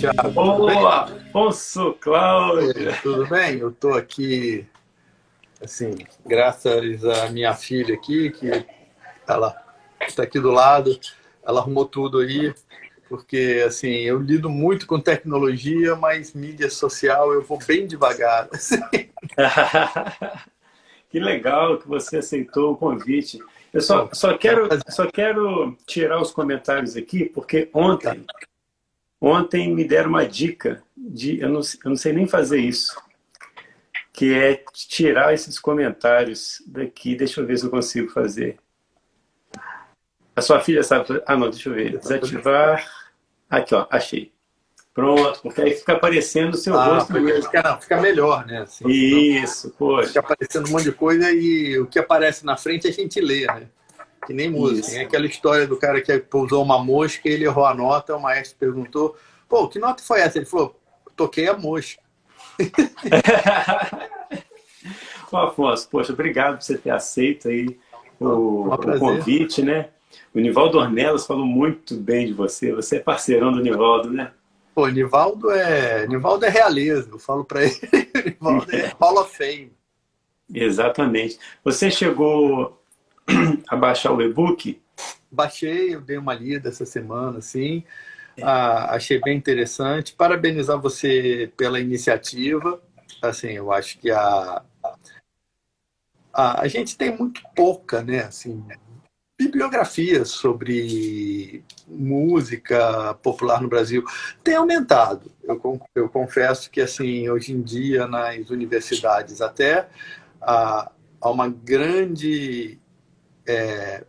Thiago. Boa, Afonso Cláudio. Tudo bem? Eu estou aqui, assim, graças à minha filha aqui, que ela está aqui do lado, ela arrumou tudo aí, porque, assim, eu lido muito com tecnologia, mas mídia social eu vou bem devagar. Assim. que legal que você aceitou o convite. Eu só, só, quero, só quero tirar os comentários aqui, porque ontem, ontem me deram uma dica de. Eu não, eu não sei nem fazer isso. Que é tirar esses comentários daqui. Deixa eu ver se eu consigo fazer. A sua filha sabe. Ah, não, deixa eu ver. Desativar. Aqui, ó, achei. Pronto, porque aí fica aparecendo o seu ah, rosto. Fica, não, fica melhor, né? Assim, Isso, poxa. Fica aparecendo um monte de coisa e o que aparece na frente a gente lê, né? Que nem música. É aquela história do cara que pousou uma mosca, ele errou a nota, o maestro perguntou, pô, que nota foi essa? Ele falou, toquei a mosca. Ô, Afonso, poxa, obrigado por você ter aceito aí o, o convite, né? O Nivaldo Ornelas falou muito bem de você. Você é parceirão do Nivaldo, né? Pô, Nivaldo é, Nivaldo é realeza, eu falo para ele. Nivaldo é Hall of Fame. Exatamente. Você chegou a baixar o e-book? Baixei, eu dei uma lida essa semana, assim. É. Ah, achei bem interessante. Parabenizar você pela iniciativa. Assim, eu acho que a, a, a gente tem muito pouca, né? Assim, bibliografia sobre música popular no Brasil tem aumentado. Eu, eu confesso que assim hoje em dia nas universidades até há, há uma grande é,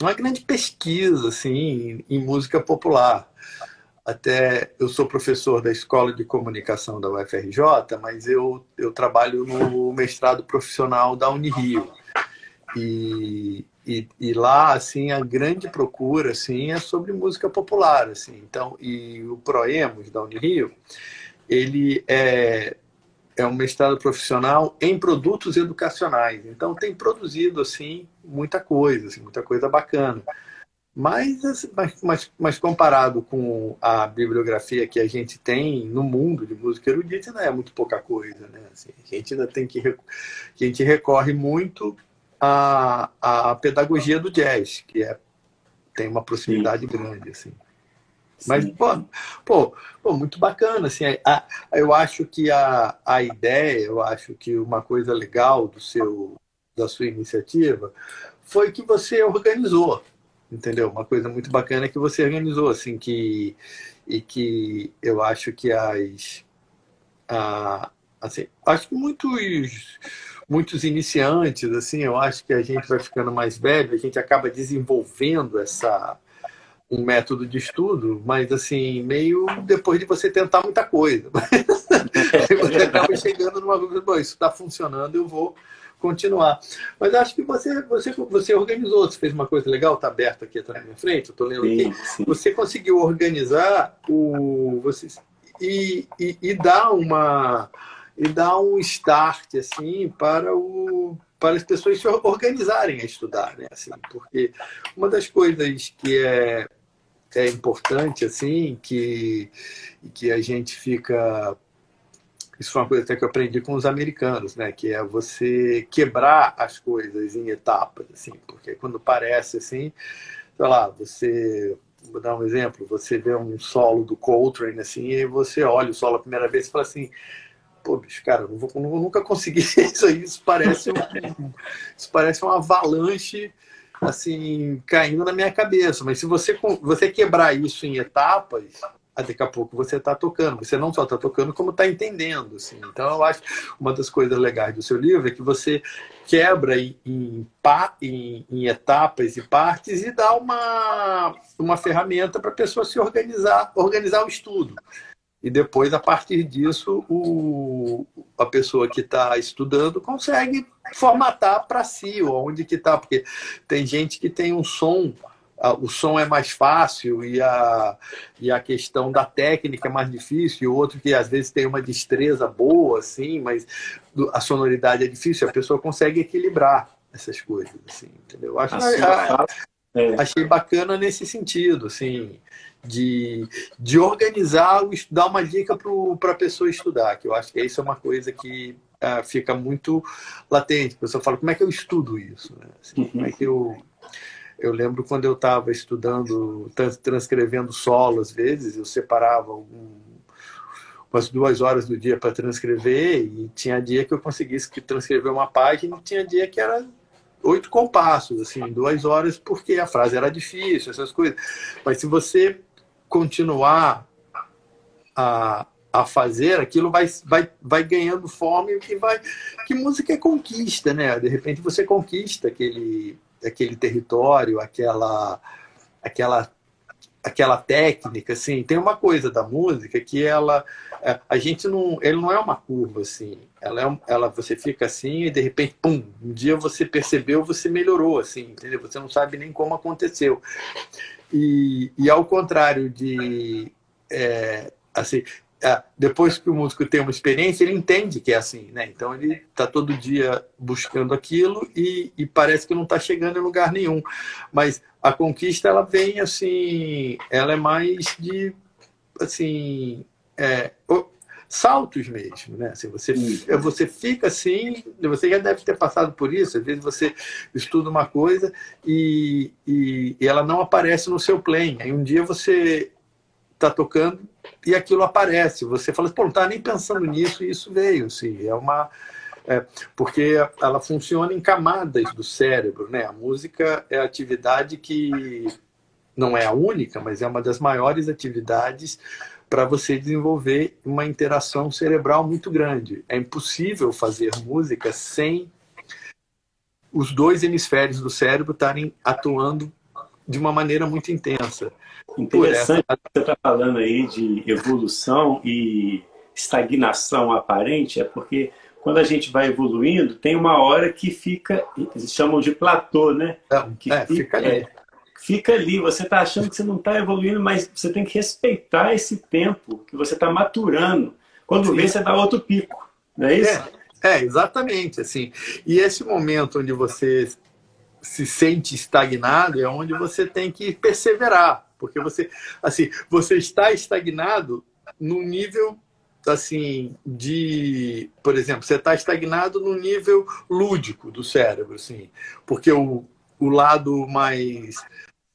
uma grande pesquisa assim em música popular. Até eu sou professor da Escola de Comunicação da UFRJ, mas eu, eu trabalho no mestrado profissional da Unirio. E, e, e, lá assim a grande procura assim é sobre música popular assim então e o Proemos da Unirio ele é é um mestrado profissional em produtos educacionais então tem produzido assim muita coisa assim, muita coisa bacana mas, assim, mas, mas, mas comparado com a bibliografia que a gente tem no mundo de música erudita, não é muito pouca coisa, né? Assim, a gente ainda tem que a gente recorre muito a, a pedagogia do jazz, que é, tem uma proximidade Sim. grande, assim. Mas, pô, pô, pô, muito bacana, assim, a, a, eu acho que a, a ideia, eu acho que uma coisa legal do seu, da sua iniciativa foi que você organizou, entendeu? Uma coisa muito bacana que você organizou, assim, que, e que eu acho que as, a, assim, acho que muitos muitos iniciantes, assim, eu acho que a gente vai ficando mais velho, a gente acaba desenvolvendo essa um método de estudo, mas assim, meio depois de você tentar muita coisa. você acaba chegando numa coisa, bom, isso está funcionando, eu vou continuar. Mas acho que você, você, você organizou, você fez uma coisa legal, está aberto aqui atrás na minha frente, eu estou lendo sim, aqui. Sim. Você conseguiu organizar o. Você, e, e, e dar uma e dar um start assim para o para as pessoas se organizarem a estudar, né? Assim, porque uma das coisas que é, é importante assim que que a gente fica isso foi uma coisa até que eu aprendi com os americanos, né? Que é você quebrar as coisas em etapas, assim, porque quando parece assim, sei lá, você vou dar um exemplo, você vê um solo do Coltrane assim, e você olha o solo a primeira vez e fala assim, pô, bicho, cara, não vou, vou nunca conseguir isso aí. Isso parece, um, isso parece uma avalanche assim caindo na minha cabeça. Mas se você, você quebrar isso em etapas, daqui a pouco você está tocando. Você não só está tocando, como está entendendo. Assim. Então, eu acho uma das coisas legais do seu livro é que você quebra em, em, em, em etapas e partes e dá uma, uma ferramenta para a pessoa se organizar, organizar o estudo. E depois, a partir disso, o, a pessoa que está estudando consegue formatar para si, onde que está. Porque tem gente que tem um som, o som é mais fácil e a, e a questão da técnica é mais difícil, e o outro que às vezes tem uma destreza boa, assim, mas a sonoridade é difícil, a pessoa consegue equilibrar essas coisas, assim, entendeu? Acho a, sua, a, fala, é. achei bacana nesse sentido, assim, de, de organizar, dar uma dica para a pessoa estudar, que eu acho que isso é uma coisa que uh, fica muito latente. A pessoa fala, como é que eu estudo isso? Né? Assim. Como é que eu... Eu lembro quando eu estava estudando, transcrevendo solo, às vezes, eu separava algum, umas duas horas do dia para transcrever e tinha dia que eu conseguisse transcrever uma página e tinha dia que era oito compassos, assim, duas horas, porque a frase era difícil, essas coisas. Mas se você continuar a, a fazer, aquilo vai, vai, vai ganhando forma e vai. Que música é conquista, né? De repente você conquista aquele, aquele território, aquela, aquela aquela técnica, assim, tem uma coisa da música que ela, é, a gente não, ele não é uma curva, assim, ela é, ela, você fica assim e de repente, pum, um dia você percebeu, você melhorou, assim, entendeu? Você não sabe nem como aconteceu. E, e ao contrário de, é, assim, depois que o músico tem uma experiência, ele entende que é assim, né? Então ele está todo dia buscando aquilo e, e parece que não está chegando em lugar nenhum. Mas a conquista ela vem assim, ela é mais de assim é, saltos mesmo, né? Assim, você você fica assim, você já deve ter passado por isso. Às vezes você estuda uma coisa e, e, e ela não aparece no seu plane. Aí um dia você está tocando e aquilo aparece. Você fala, pô, não estava nem pensando nisso e isso veio. Assim, é uma. É, porque ela funciona em camadas do cérebro. Né? A música é a atividade que não é a única, mas é uma das maiores atividades para você desenvolver uma interação cerebral muito grande. É impossível fazer música sem os dois hemisférios do cérebro estarem atuando de uma maneira muito intensa. Interessante essa... você está falando aí de evolução e estagnação aparente, é porque quando a gente vai evoluindo, tem uma hora que fica, eles chamam de platô, né? Que é, fica, fica, ali. É, fica ali. Você está achando que você não está evoluindo, mas você tem que respeitar esse tempo que você está maturando. Quando Sim. vê, você dá outro pico, não é isso? É, é, exatamente. assim. E esse momento onde você se sente estagnado é onde você tem que perseverar porque você, assim, você está estagnado no nível assim de, por exemplo, você está estagnado no nível lúdico do cérebro, assim, porque o, o lado mais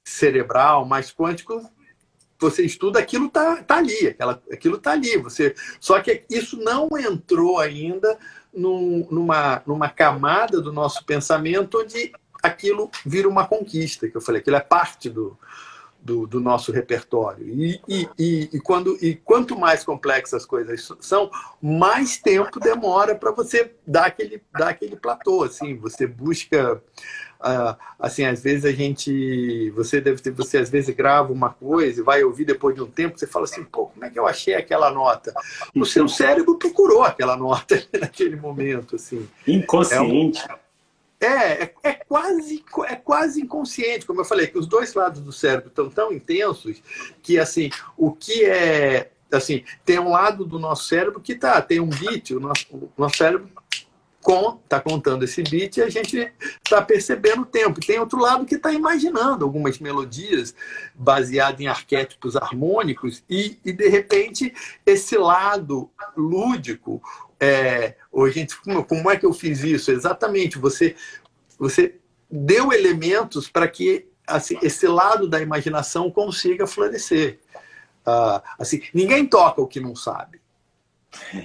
cerebral, mais quântico, você estuda aquilo tá, tá ali, aquela, aquilo tá ali. Você, só que isso não entrou ainda num, numa, numa camada do nosso pensamento onde aquilo vira uma conquista, que eu falei, aquilo é parte do, do, do nosso repertório. E, e, e, e, quando, e quanto mais complexas as coisas são, mais tempo demora para você dar aquele, dar aquele platô. Assim, você busca. Uh, assim, às vezes a gente. Você deve ter, você às vezes grava uma coisa e vai ouvir depois de um tempo, você fala assim, pô, como é que eu achei aquela nota? O seu cérebro procurou aquela nota naquele momento. Assim. Inconsciente. É um, é, é, é, quase, é quase inconsciente, como eu falei, que os dois lados do cérebro estão tão intensos que, assim, o que é... Assim, tem um lado do nosso cérebro que tá, tem um bit, o nosso, o nosso cérebro está contando esse beat e a gente está percebendo o tempo. Tem outro lado que está imaginando algumas melodias baseadas em arquétipos harmônicos e, e de repente, esse lado lúdico, é, gente, como, é que eu fiz isso? Exatamente, você, você deu elementos para que assim, esse lado da imaginação consiga florescer. Uh, assim, ninguém toca o que não sabe.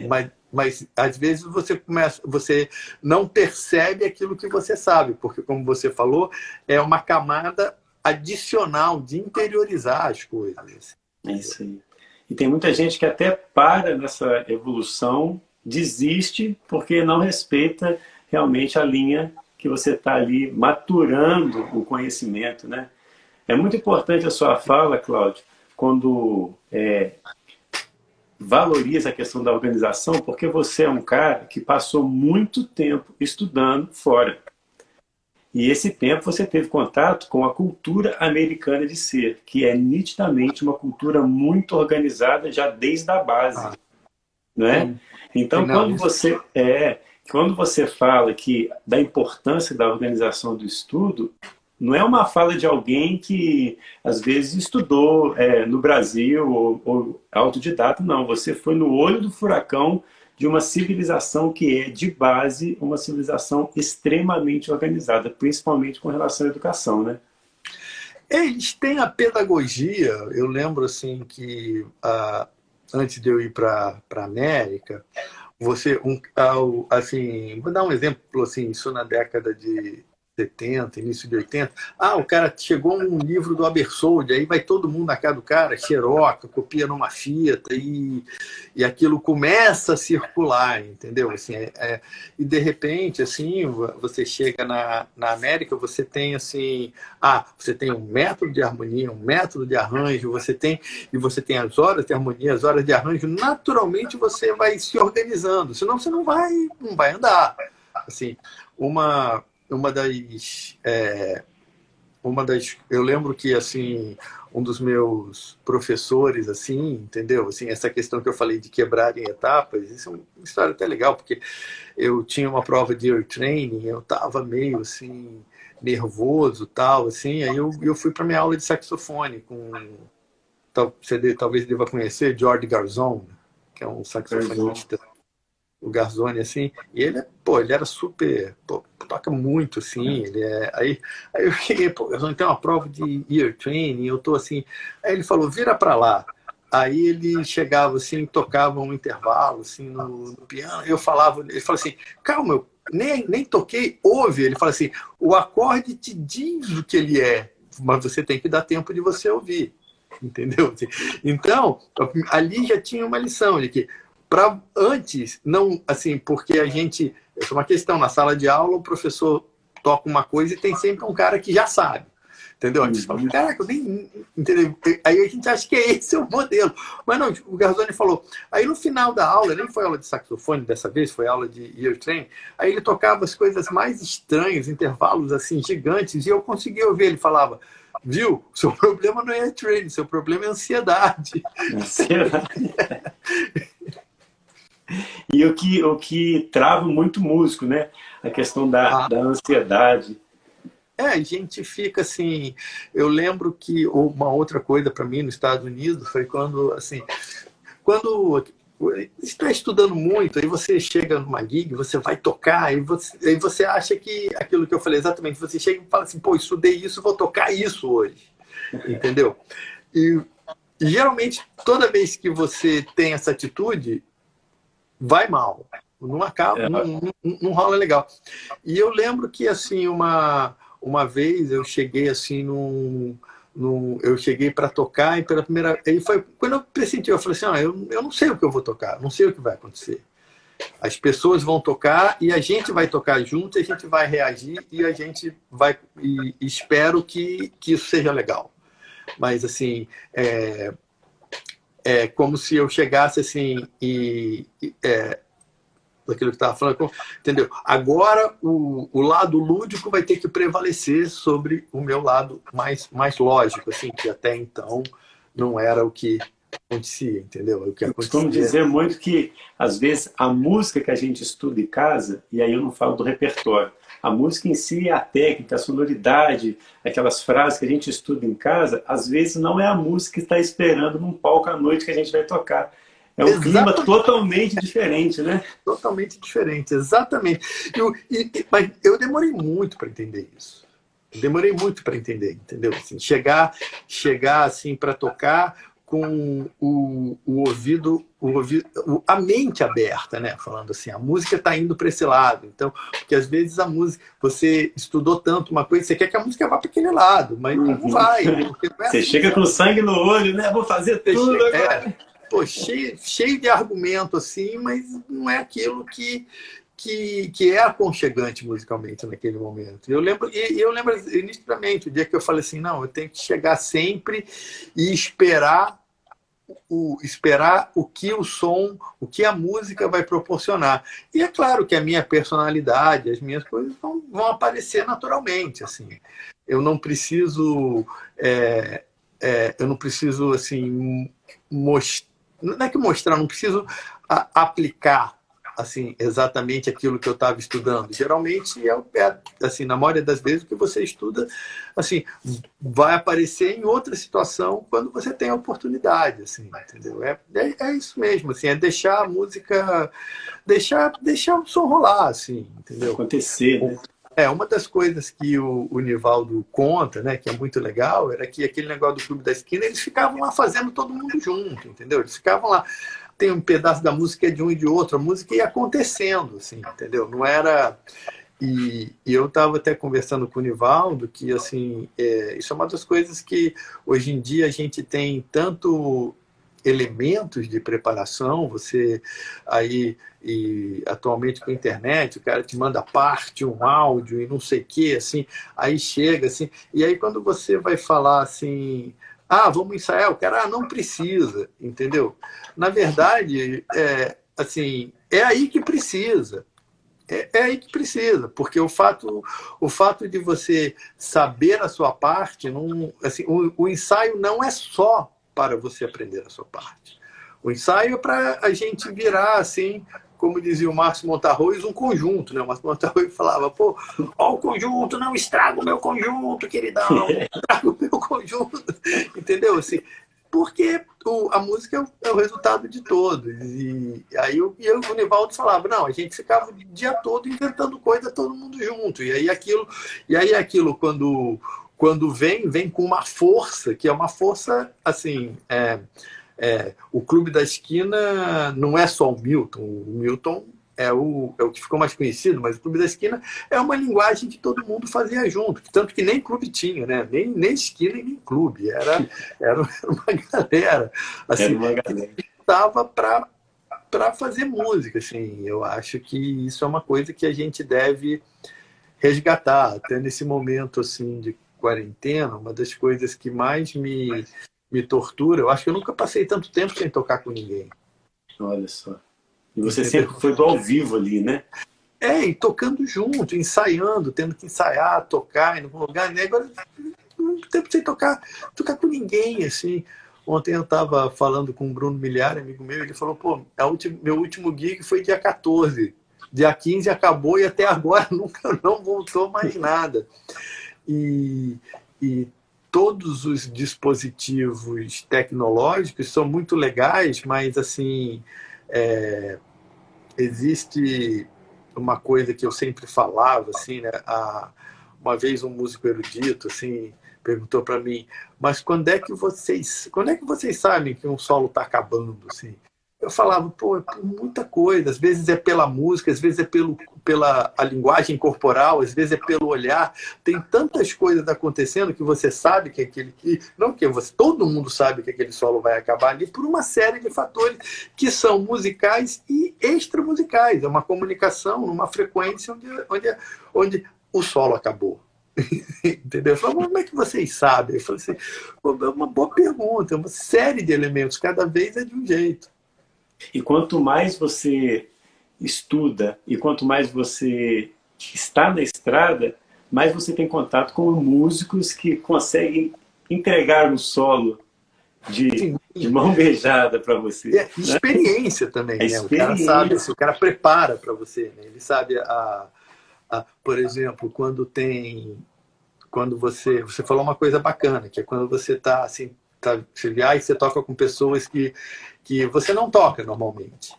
Mas, mas às vezes você começa, você não percebe aquilo que você sabe, porque como você falou, é uma camada adicional de interiorizar as coisas. É isso aí. E tem muita gente que até para nessa evolução desiste porque não respeita realmente a linha que você está ali maturando o conhecimento, né? É muito importante a sua fala, Cláudio, quando é, valoriza a questão da organização, porque você é um cara que passou muito tempo estudando fora. E esse tempo você teve contato com a cultura americana de ser, que é nitidamente uma cultura muito organizada já desde a base. Ah, né? Então, não, quando você é, quando você fala que da importância da organização do estudo, Não é uma fala de alguém que, às vezes, estudou é, no Brasil ou, ou autodidata, não. Você foi no olho do furacão de uma civilização que é, de base, uma civilização extremamente organizada, principalmente com relação à educação, né? Eles têm a pedagogia. Eu lembro, assim, que ah, antes de eu ir para a América, você, um, assim, vou dar um exemplo, assim, isso na década de 70, início de 80. Ah, o cara chegou um livro do Abersold, aí vai todo mundo na casa do cara, xeroca, copia numa fita e, e aquilo começa a circular, entendeu? Assim, é, é, e de repente, assim, você chega na, na América, você tem assim, ah, você tem um método de harmonia, um método de arranjo, você tem e você tem as horas de harmonia, as horas de arranjo, naturalmente você vai se organizando, senão você não vai, não vai andar. Assim, uma uma das é, uma das eu lembro que assim um dos meus professores assim entendeu? Assim essa questão que eu falei de quebrar em etapas isso é uma história até legal porque eu tinha uma prova de ear training eu tava meio assim nervoso tal assim aí eu, eu fui para minha aula de saxofone com tal, você talvez deva conhecer George Garzon que é um saxofonista o Garzoni, assim, e ele, pô, ele era super, pô, toca muito, assim, ele é, aí, aí eu cheguei, pô, Garzoni tem uma prova de ear training, eu tô assim, aí ele falou, vira pra lá, aí ele chegava assim, tocava um intervalo, assim, no, no piano, eu falava, ele falou assim, calma, eu nem, nem toquei, ouve, ele fala assim, o acorde te diz o que ele é, mas você tem que dar tempo de você ouvir, entendeu? Então, ali já tinha uma lição de que para antes, não assim, porque a gente. É uma questão, na sala de aula, o professor toca uma coisa e tem sempre um cara que já sabe. Entendeu? A gente fala, uhum. caraca, eu nem. Entendeu? Aí a gente acha que é esse o modelo. Mas não, o Garzoni falou. Aí no final da aula, nem foi aula de saxofone dessa vez, foi aula de ear train. Aí ele tocava as coisas mais estranhas, intervalos assim, gigantes, e eu conseguia ouvir. Ele falava, viu? Seu problema não é ear train, seu problema é ansiedade. Ansiedade. E o que, o que trava muito músico, né? A questão da, ah. da ansiedade. É, a gente fica assim. Eu lembro que uma outra coisa para mim nos Estados Unidos foi quando, assim, quando está estudando muito, aí você chega numa gig, você vai tocar, e você, aí você acha que aquilo que eu falei exatamente, você chega e fala assim, pô, estudei isso, vou tocar isso hoje. Entendeu? E geralmente, toda vez que você tem essa atitude, vai mal. Não acaba, é. não, não, não, rola legal. E eu lembro que assim uma uma vez eu cheguei assim num, num eu cheguei para tocar e pela primeira aí foi quando eu pressenti eu falei assim, ah, eu, eu não sei o que eu vou tocar, não sei o que vai acontecer. As pessoas vão tocar e a gente vai tocar junto, a gente vai reagir e a gente vai e, e espero que, que isso seja legal. Mas assim, é, é como se eu chegasse assim e, é, daquilo que estava falando, entendeu? Agora o, o lado lúdico vai ter que prevalecer sobre o meu lado mais, mais lógico, assim, que até então não era o que acontecia, entendeu? O que acontecia. Eu costumo dizer muito que, às vezes, a música que a gente estuda em casa, e aí eu não falo do repertório, a música em si, a técnica, a sonoridade, aquelas frases que a gente estuda em casa, às vezes não é a música que está esperando num palco à noite que a gente vai tocar. É um exatamente. clima totalmente diferente, né? Totalmente diferente, exatamente. Eu, e, mas eu demorei muito para entender isso. Eu demorei muito para entender, entendeu? Assim, chegar, chegar assim para tocar com o, o ouvido, o ouvido, a mente aberta, né? Falando assim, a música está indo para esse lado. Então, porque às vezes a música, você estudou tanto uma coisa, você quer que a música vá para aquele lado, mas não uhum. vai. É você assim, chega com sangue no olho, né? Vou fazer tudo chega, agora. É, pô, cheio, cheio de argumento assim, mas não é aquilo que que, que é aconchegante musicalmente naquele momento. Eu lembro, e eu lembro nitidamente o dia que eu falei assim, não, eu tenho que chegar sempre e esperar o, esperar o que o som, o que a música vai proporcionar. E é claro que a minha personalidade, as minhas coisas vão, vão aparecer naturalmente. Assim, eu não preciso, é, é, eu não preciso assim mostrar, não é que mostrar, não preciso aplicar assim exatamente aquilo que eu estava estudando. Geralmente é, é, assim na maioria das vezes o que você estuda assim vai aparecer em outra situação quando você tem a oportunidade, assim, entendeu? É, é, é isso mesmo, assim, é deixar a música, deixar deixar o som rolar, assim, entendeu? Acontecer. Né? É, uma das coisas que o, o Nivaldo conta, né, que é muito legal, era que aquele negócio do Clube da Esquina, eles ficavam lá fazendo todo mundo junto, entendeu? Eles ficavam lá, tem um pedaço da música de um e de outro, a música ia acontecendo, assim, entendeu? Não era. E, e eu estava até conversando com o Nivaldo que, assim, é, isso é uma das coisas que hoje em dia a gente tem tanto elementos de preparação, você aí e atualmente com a internet, o cara te manda parte, um áudio e não sei o que, assim, aí chega assim, e aí quando você vai falar assim, ah, vamos ensaiar. O cara, ah, não precisa, entendeu? Na verdade, é, assim, é aí que precisa. É, é, aí que precisa, porque o fato, o fato de você saber a sua parte, não, assim, o, o ensaio não é só para você aprender a sua parte. O ensaio é para a gente virar assim como dizia o Márcio Montarroz, um conjunto, né? O Márcio Montarroz falava, pô, ó o conjunto, não estraga o meu conjunto, queridão, estraga o meu conjunto, entendeu? Assim, porque o, a música é o, é resultado de todos. E aí eu, e o Nivaldo falava, não, a gente ficava o dia todo inventando coisa, todo mundo junto. E aí aquilo, e aí aquilo quando, quando vem, vem com uma força, que é uma força, assim, é, é, o Clube da Esquina não é só o Milton. O Milton é o, é o que ficou mais conhecido, mas o Clube da Esquina é uma linguagem que todo mundo fazia junto. Tanto que nem clube tinha, né? Nem, nem esquina e nem clube. Era, era uma galera. Assim, era uma galera. que estava para para fazer música, assim. Eu acho que isso é uma coisa que a gente deve resgatar, até nesse momento assim de quarentena, uma das coisas que mais me me tortura. Eu acho que eu nunca passei tanto tempo sem tocar com ninguém. Olha só. E você Entendeu? sempre foi do ao vivo ali, né? É, e tocando junto, ensaiando, tendo que ensaiar, tocar em algum lugar. Né? Agora, não tempo sem tocar, tocar com ninguém, assim. Ontem eu estava falando com o Bruno Milhar, amigo meu, ele falou, pô, meu último gig foi dia 14. Dia 15 acabou e até agora nunca não voltou mais nada. E, e todos os dispositivos tecnológicos são muito legais, mas assim é, existe uma coisa que eu sempre falava assim, né? A, uma vez um músico erudito assim perguntou para mim, mas quando é que vocês, quando é que vocês sabem que um solo está acabando assim? Eu falava, pô, é muita coisa. Às vezes é pela música, às vezes é pelo, pela a linguagem corporal, às vezes é pelo olhar. Tem tantas coisas acontecendo que você sabe que aquele que não que você, todo mundo sabe que aquele solo vai acabar ali por uma série de fatores que são musicais e extramusicais. É uma comunicação numa frequência onde, onde, onde o solo acabou. Entendeu? Eu falei, como é que vocês sabem? Eu falei assim, é uma boa pergunta, é uma série de elementos, cada vez é de um jeito. E quanto mais você estuda e quanto mais você está na estrada, mais você tem contato com músicos que conseguem entregar um solo de, de mão beijada para você. É, né? Experiência também, né? Experiência. O cara sabe, assim, o cara prepara para você, né? Ele sabe a, a, por exemplo, quando tem quando você você falou uma coisa bacana, que é quando você está assim, tá, viaja e você toca com pessoas que que você não toca normalmente.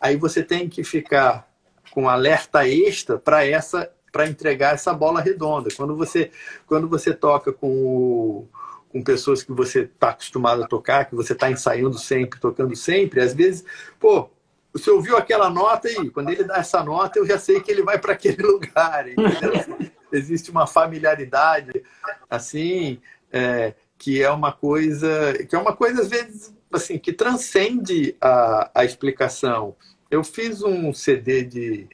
Aí você tem que ficar com alerta extra para essa para entregar essa bola redonda. Quando você quando você toca com o, com pessoas que você está acostumado a tocar, que você está ensaiando sempre, tocando sempre, às vezes, pô, você ouviu aquela nota aí, quando ele dá essa nota, eu já sei que ele vai para aquele lugar. Existe uma familiaridade assim, é, que é uma coisa, que é uma coisa às vezes assim, que transcende a, a explicação. Eu fiz um CD de.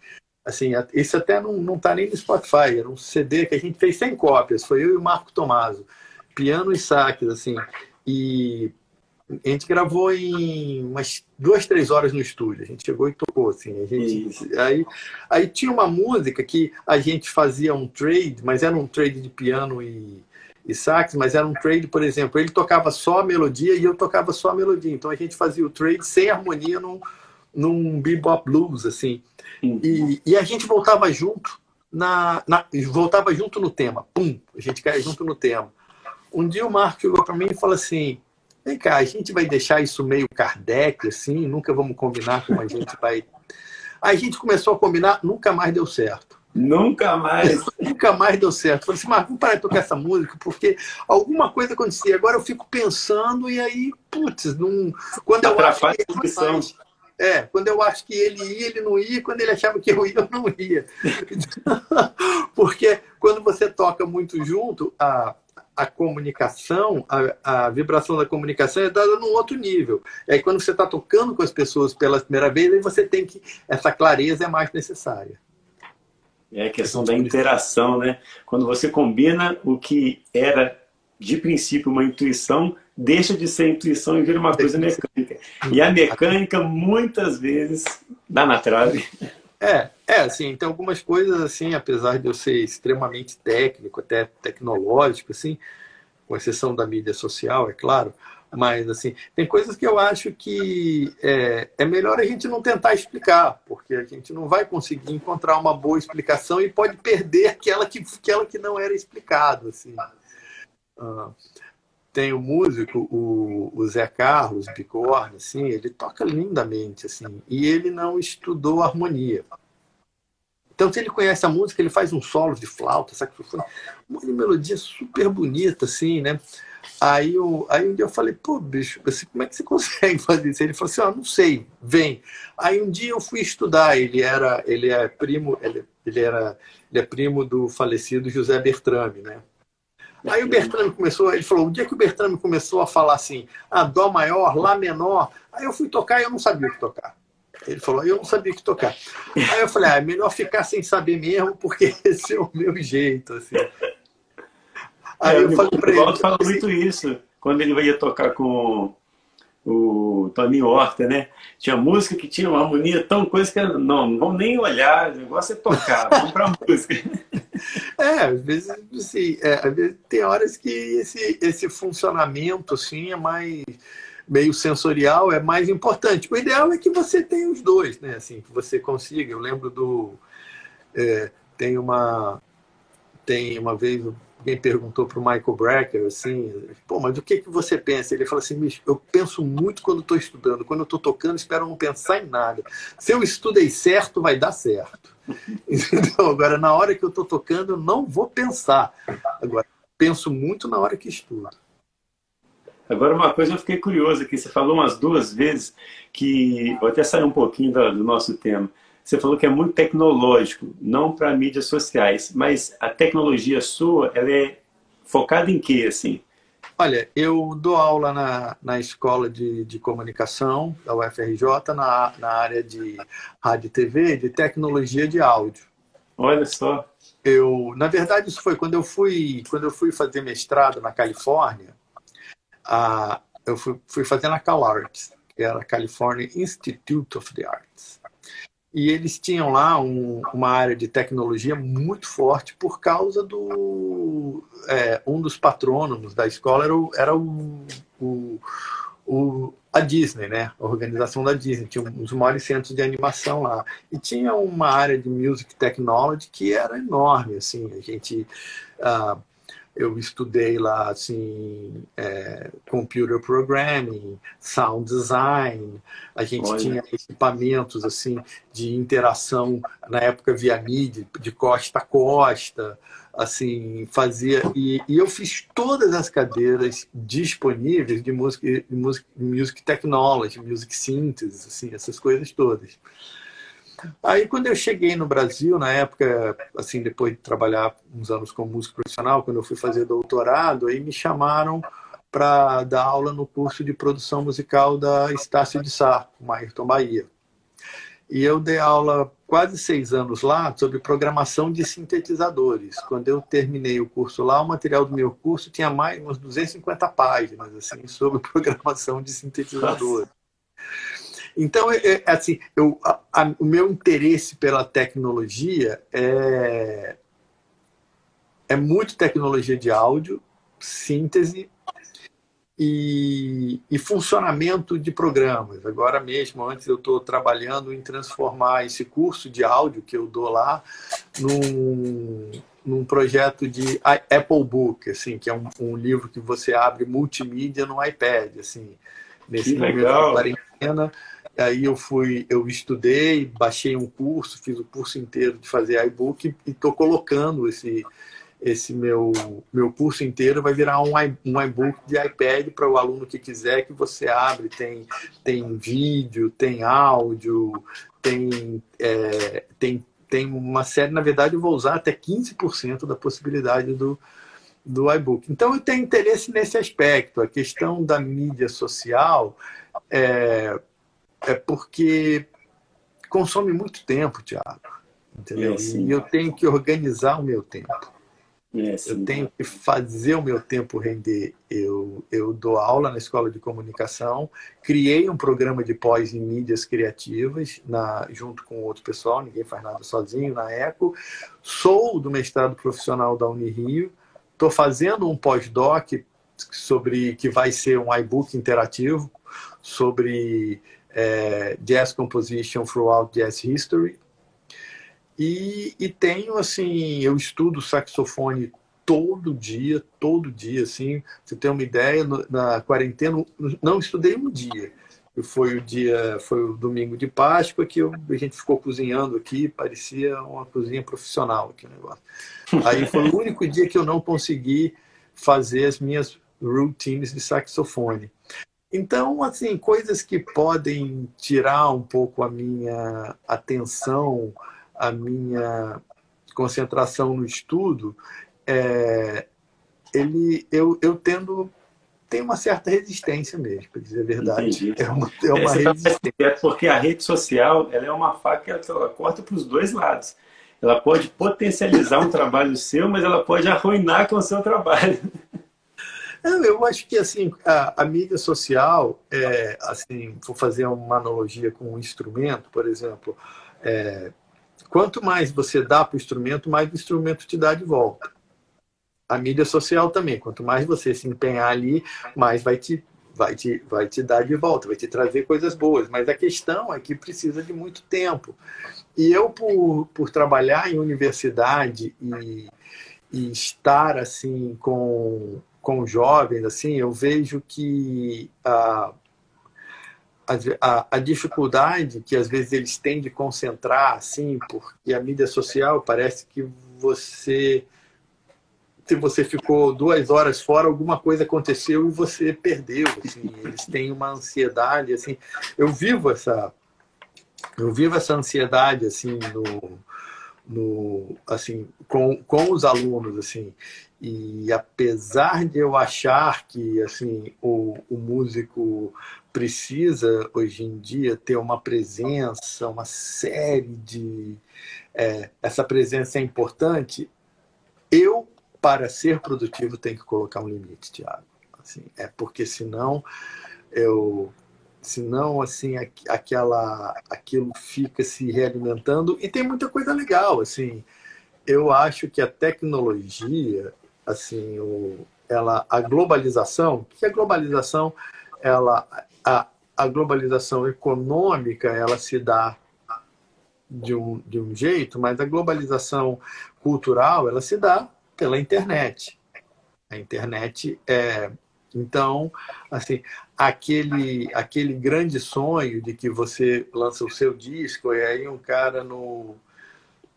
Assim, esse até não, não tá nem no Spotify, era um CD que a gente fez sem cópias, foi eu e o Marco Tomaso, piano e saques, assim. E a gente gravou em umas duas, três horas no estúdio. A gente chegou e tocou, assim. A gente, aí, aí tinha uma música que a gente fazia um trade, mas era um trade de piano e, e sax, mas era um trade, por exemplo, ele tocava só a melodia e eu tocava só a melodia. Então a gente fazia o trade sem harmonia num, num bebop blues, assim. Uhum. E, e a gente voltava junto na, na, voltava junto no tema. Pum, a gente caia junto no tema. Um dia o Marco chegou para mim e falou assim: Vem cá, a gente vai deixar isso meio Kardec, assim, nunca vamos combinar como a gente vai. Aí a gente começou a combinar, nunca mais deu certo. Nunca mais. nunca mais deu certo. Falei assim, Marco, vamos parar de tocar essa música, porque alguma coisa acontecia. Agora eu fico pensando e aí, putz, não. Quando eu acho que ele é, quando eu acho que ele ia, ele não ia, quando ele achava que eu ia, eu não ia. porque quando você toca muito junto, a, a comunicação, a, a vibração da comunicação é dada num outro nível. E aí, quando você está tocando com as pessoas pela primeira vez, aí você tem que. Essa clareza é mais necessária. É a questão da interação, né? Quando você combina o que era de princípio uma intuição, deixa de ser intuição e vira uma coisa mecânica. E a mecânica muitas vezes dá na trave. É, é, assim, tem algumas coisas assim, apesar de eu ser extremamente técnico, até tecnológico, assim, com exceção da mídia social, é claro, mas assim, tem coisas que eu acho que é, é melhor a gente não tentar explicar, porque a gente não vai conseguir encontrar uma boa explicação e pode perder aquela que, aquela que não era explicado, assim. Ah, tem o músico, o, o Zé Carlos Bicorne, assim, ele toca lindamente, assim, e ele não estudou harmonia. Então, se ele conhece a música, ele faz um solo de flauta, saxofone, uma melodia super bonita, assim, né? Aí, eu, aí um dia eu falei, pô, bicho, como é que você consegue fazer isso? Ele falou assim, ó, não sei, vem. Aí um dia eu fui estudar, ele era, ele é primo, ele, ele era, ele é primo do falecido José Bertrame, né? Aí o Bertrame começou, ele falou, o dia que o Bertrame começou a falar assim, ah, dó maior, lá menor, aí eu fui tocar e eu não sabia o que tocar. Ele falou, eu não sabia o que tocar. Aí eu falei, ah, é melhor ficar sem saber mesmo, porque esse é o meu jeito, assim. Aí é, eu falei pra ele. fala assim, muito isso, quando ele ia tocar com o Toninho Horta, né? Tinha música que tinha uma harmonia tão coisa que não, não vamos nem olhar, o negócio é tocar, vamos pra música. É, às vezes, assim, é, às vezes tem horas que esse, esse funcionamento, assim, é mais meio sensorial, é mais importante. O ideal é que você tenha os dois, né? Assim, que você consiga. Eu lembro do... É, tem uma... Tem uma vez alguém perguntou para o Michael Brecker assim, pô, mas o que, que você pensa? Ele falou assim, eu penso muito quando estou estudando, quando estou tocando, espero não pensar em nada. Se eu estudei certo, vai dar certo. Então, agora, na hora que eu estou tocando, eu não vou pensar. Agora, penso muito na hora que estudo. Agora, uma coisa eu fiquei curioso aqui, você falou umas duas vezes que, vou até sair um pouquinho do, do nosso tema, você falou que é muito tecnológico, não para mídias sociais, mas a tecnologia sua, ela é focada em quê, assim? Olha, eu dou aula na, na escola de, de comunicação da UFRJ, na, na área de rádio e TV, de tecnologia de áudio. Olha só. Eu, na verdade, isso foi quando eu fui, quando eu fui fazer mestrado na Califórnia. A, eu fui, fui fazer na CalArts, que era California Institute of the Arts e eles tinham lá um, uma área de tecnologia muito forte por causa do é, um dos patrônomos da escola era, o, era o, o, o, a Disney, né? A organização da Disney. Tinha um dos maiores centros de animação lá. E tinha uma área de music technology que era enorme, assim. A gente uh, eu estudei lá assim é, computer programming, sound design. A gente Olha. tinha equipamentos assim de interação na época via mídia, de costa a costa, assim fazia e, e eu fiz todas as cadeiras disponíveis de música, de music, music technology, music synthesis, assim essas coisas todas. Aí quando eu cheguei no Brasil, na época, assim, depois de trabalhar uns anos como músico profissional, quando eu fui fazer doutorado, aí me chamaram para dar aula no curso de produção musical da Estácio de Sá, com Ayrton Bahia. E eu dei aula quase seis anos lá sobre programação de sintetizadores. Quando eu terminei o curso lá, o material do meu curso tinha mais umas 250 páginas assim sobre programação de sintetizadores. Então, é, é, assim, eu, a, a, o meu interesse pela tecnologia é, é muito tecnologia de áudio, síntese e, e, funcionamento de programas. Agora mesmo, antes eu estou trabalhando em transformar esse curso de áudio que eu dou lá num, num projeto de Apple Book, assim, que é um, um livro que você abre multimídia no iPad, assim, nesse que momento legal. da quarentena. Aí eu fui, eu estudei, baixei um curso, fiz o curso inteiro de fazer iBook e estou colocando esse esse meu, meu curso inteiro. Vai virar um, um e-book de iPad para o aluno que quiser, que você abre, tem, tem vídeo, tem áudio, tem, é, tem, tem uma série, na verdade eu vou usar até 15% da possibilidade do, do iBook. Então eu tenho interesse nesse aspecto, a questão da mídia social é, é porque consome muito tempo, Tiago. Entendeu? É, e eu tenho que organizar o meu tempo. É, eu tenho que fazer o meu tempo render. Eu, eu dou aula na escola de comunicação, criei um programa de pós em mídias criativas, na, junto com outro pessoal, ninguém faz nada sozinho, na ECO. Sou do mestrado profissional da Unirio, estou fazendo um pós-doc sobre que vai ser um iBook interativo sobre é, jazz composition throughout jazz history e, e tenho, assim, eu estudo saxofone todo dia, todo dia, assim. Você tem uma ideia, na quarentena, não estudei um dia. Foi o dia, foi o domingo de Páscoa que eu, a gente ficou cozinhando aqui, parecia uma cozinha profissional aqui o negócio. Aí foi o único dia que eu não consegui fazer as minhas routines de saxofone. Então, assim, coisas que podem tirar um pouco a minha atenção a minha concentração no estudo, é, ele, eu, eu tendo tem uma certa resistência mesmo, para dizer a verdade. Entendi. É uma, é uma é, resistência. É porque a rede social ela é uma faca que ela corta para os dois lados. Ela pode potencializar um trabalho seu, mas ela pode arruinar com o seu trabalho. Eu acho que assim a, a mídia social, é, assim, vou fazer uma analogia com um instrumento, por exemplo, é, Quanto mais você dá para o instrumento, mais o instrumento te dá de volta. A mídia social também. Quanto mais você se empenhar ali, mais vai te, vai te, vai te dar de volta, vai te trazer coisas boas. Mas a questão é que precisa de muito tempo. E eu, por, por trabalhar em universidade e, e estar assim com, com jovens, assim, eu vejo que a, a, a, dificuldade que às vezes eles têm de concentrar, assim, porque a mídia social parece que você, se você ficou duas horas fora, alguma coisa aconteceu e você perdeu. Assim, eles têm uma ansiedade, assim. Eu vivo essa, eu vivo essa ansiedade, assim, no, no assim, com, com os alunos, assim. E apesar de eu achar que assim o, o músico precisa hoje em dia ter uma presença, uma série de é, essa presença é importante. Eu para ser produtivo tenho que colocar um limite, Tiago. Assim, é porque senão eu senão assim aquela aquilo fica se realimentando e tem muita coisa legal assim eu acho que a tecnologia assim o, ela a globalização que a globalização ela a, a globalização econômica ela se dá de um, de um jeito, mas a globalização cultural ela se dá pela internet. A internet é então, assim, aquele aquele grande sonho de que você lança o seu disco e aí um cara no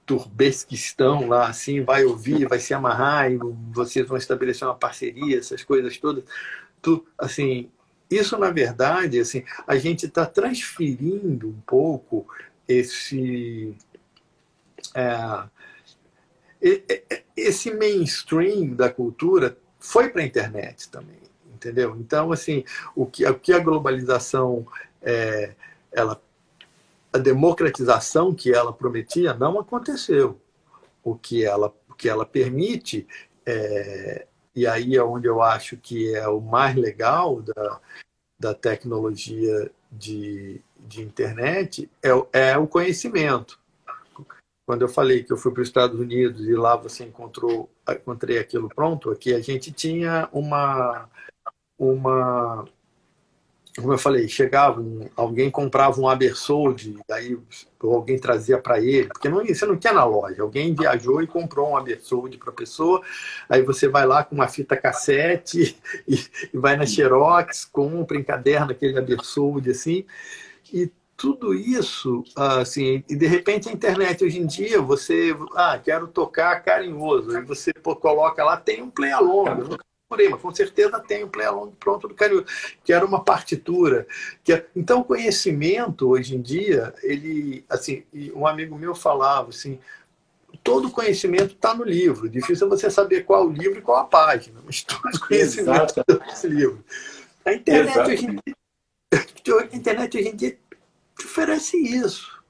Turbesquistão lá assim vai ouvir, vai se amarrar e vocês vão estabelecer uma parceria, essas coisas todas. Tu, assim, isso, na verdade, assim, a gente está transferindo um pouco esse, é, esse mainstream da cultura foi para a internet também, entendeu? Então, assim, o que, o que a globalização, é, ela, a democratização que ela prometia não aconteceu. O que ela, o que ela permite é, e aí é onde eu acho que é o mais legal da, da tecnologia de, de internet, é, é o conhecimento. Quando eu falei que eu fui para os Estados Unidos e lá você encontrou, encontrei aquilo pronto, aqui a gente tinha uma, uma como eu falei, chegava, um, alguém comprava um Abersold, daí alguém trazia para ele, porque não, você não tinha na loja, alguém viajou e comprou um Abersold para a pessoa, aí você vai lá com uma fita cassete e, e vai na Xerox, compra, encaderna aquele Abersold assim, e tudo isso, assim, e de repente a internet hoje em dia, você, ah, quero tocar carinhoso, aí você coloca lá, tem um play along, mas com certeza tem o play along pronto do Carinhoso, que era uma partitura. Que é... Então, o conhecimento, hoje em dia, ele, assim, um amigo meu falava assim, todo conhecimento está no livro. Difícil é você saber qual o livro e qual a página, mas todo conhecimento está nesse livro. A internet, hoje em dia, a internet hoje em dia oferece isso.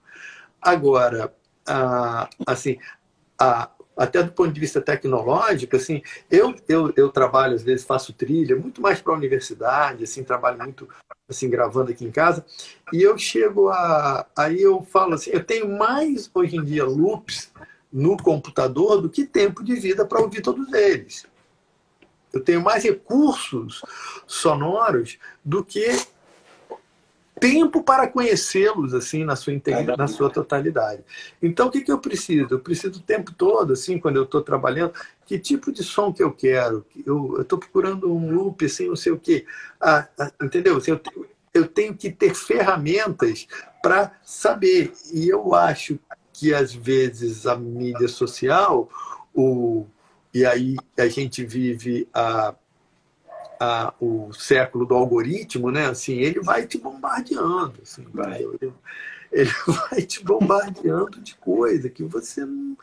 Agora, ah, assim, a, até do ponto de vista tecnológico, assim, eu, eu, eu trabalho, às vezes faço trilha, muito mais para a universidade, assim, trabalho muito, assim, gravando aqui em casa, e eu chego a, aí eu falo assim, eu tenho mais, hoje em dia, loops no computador do que tempo de vida para ouvir todos eles. Eu tenho mais recursos sonoros do que tempo para conhecê-los assim na sua na sua totalidade. Então o que, que eu preciso? Eu preciso o tempo todo assim quando eu estou trabalhando que tipo de som que eu quero. Eu estou procurando um loop assim não sei o quê. Ah, ah, entendeu? Assim, eu, eu tenho que ter ferramentas para saber. E eu acho que às vezes a mídia social o e aí a gente vive a a, o século do algoritmo, né? Assim, ele vai te bombardeando, assim, vai. Ele, ele vai te bombardeando de coisa que você não.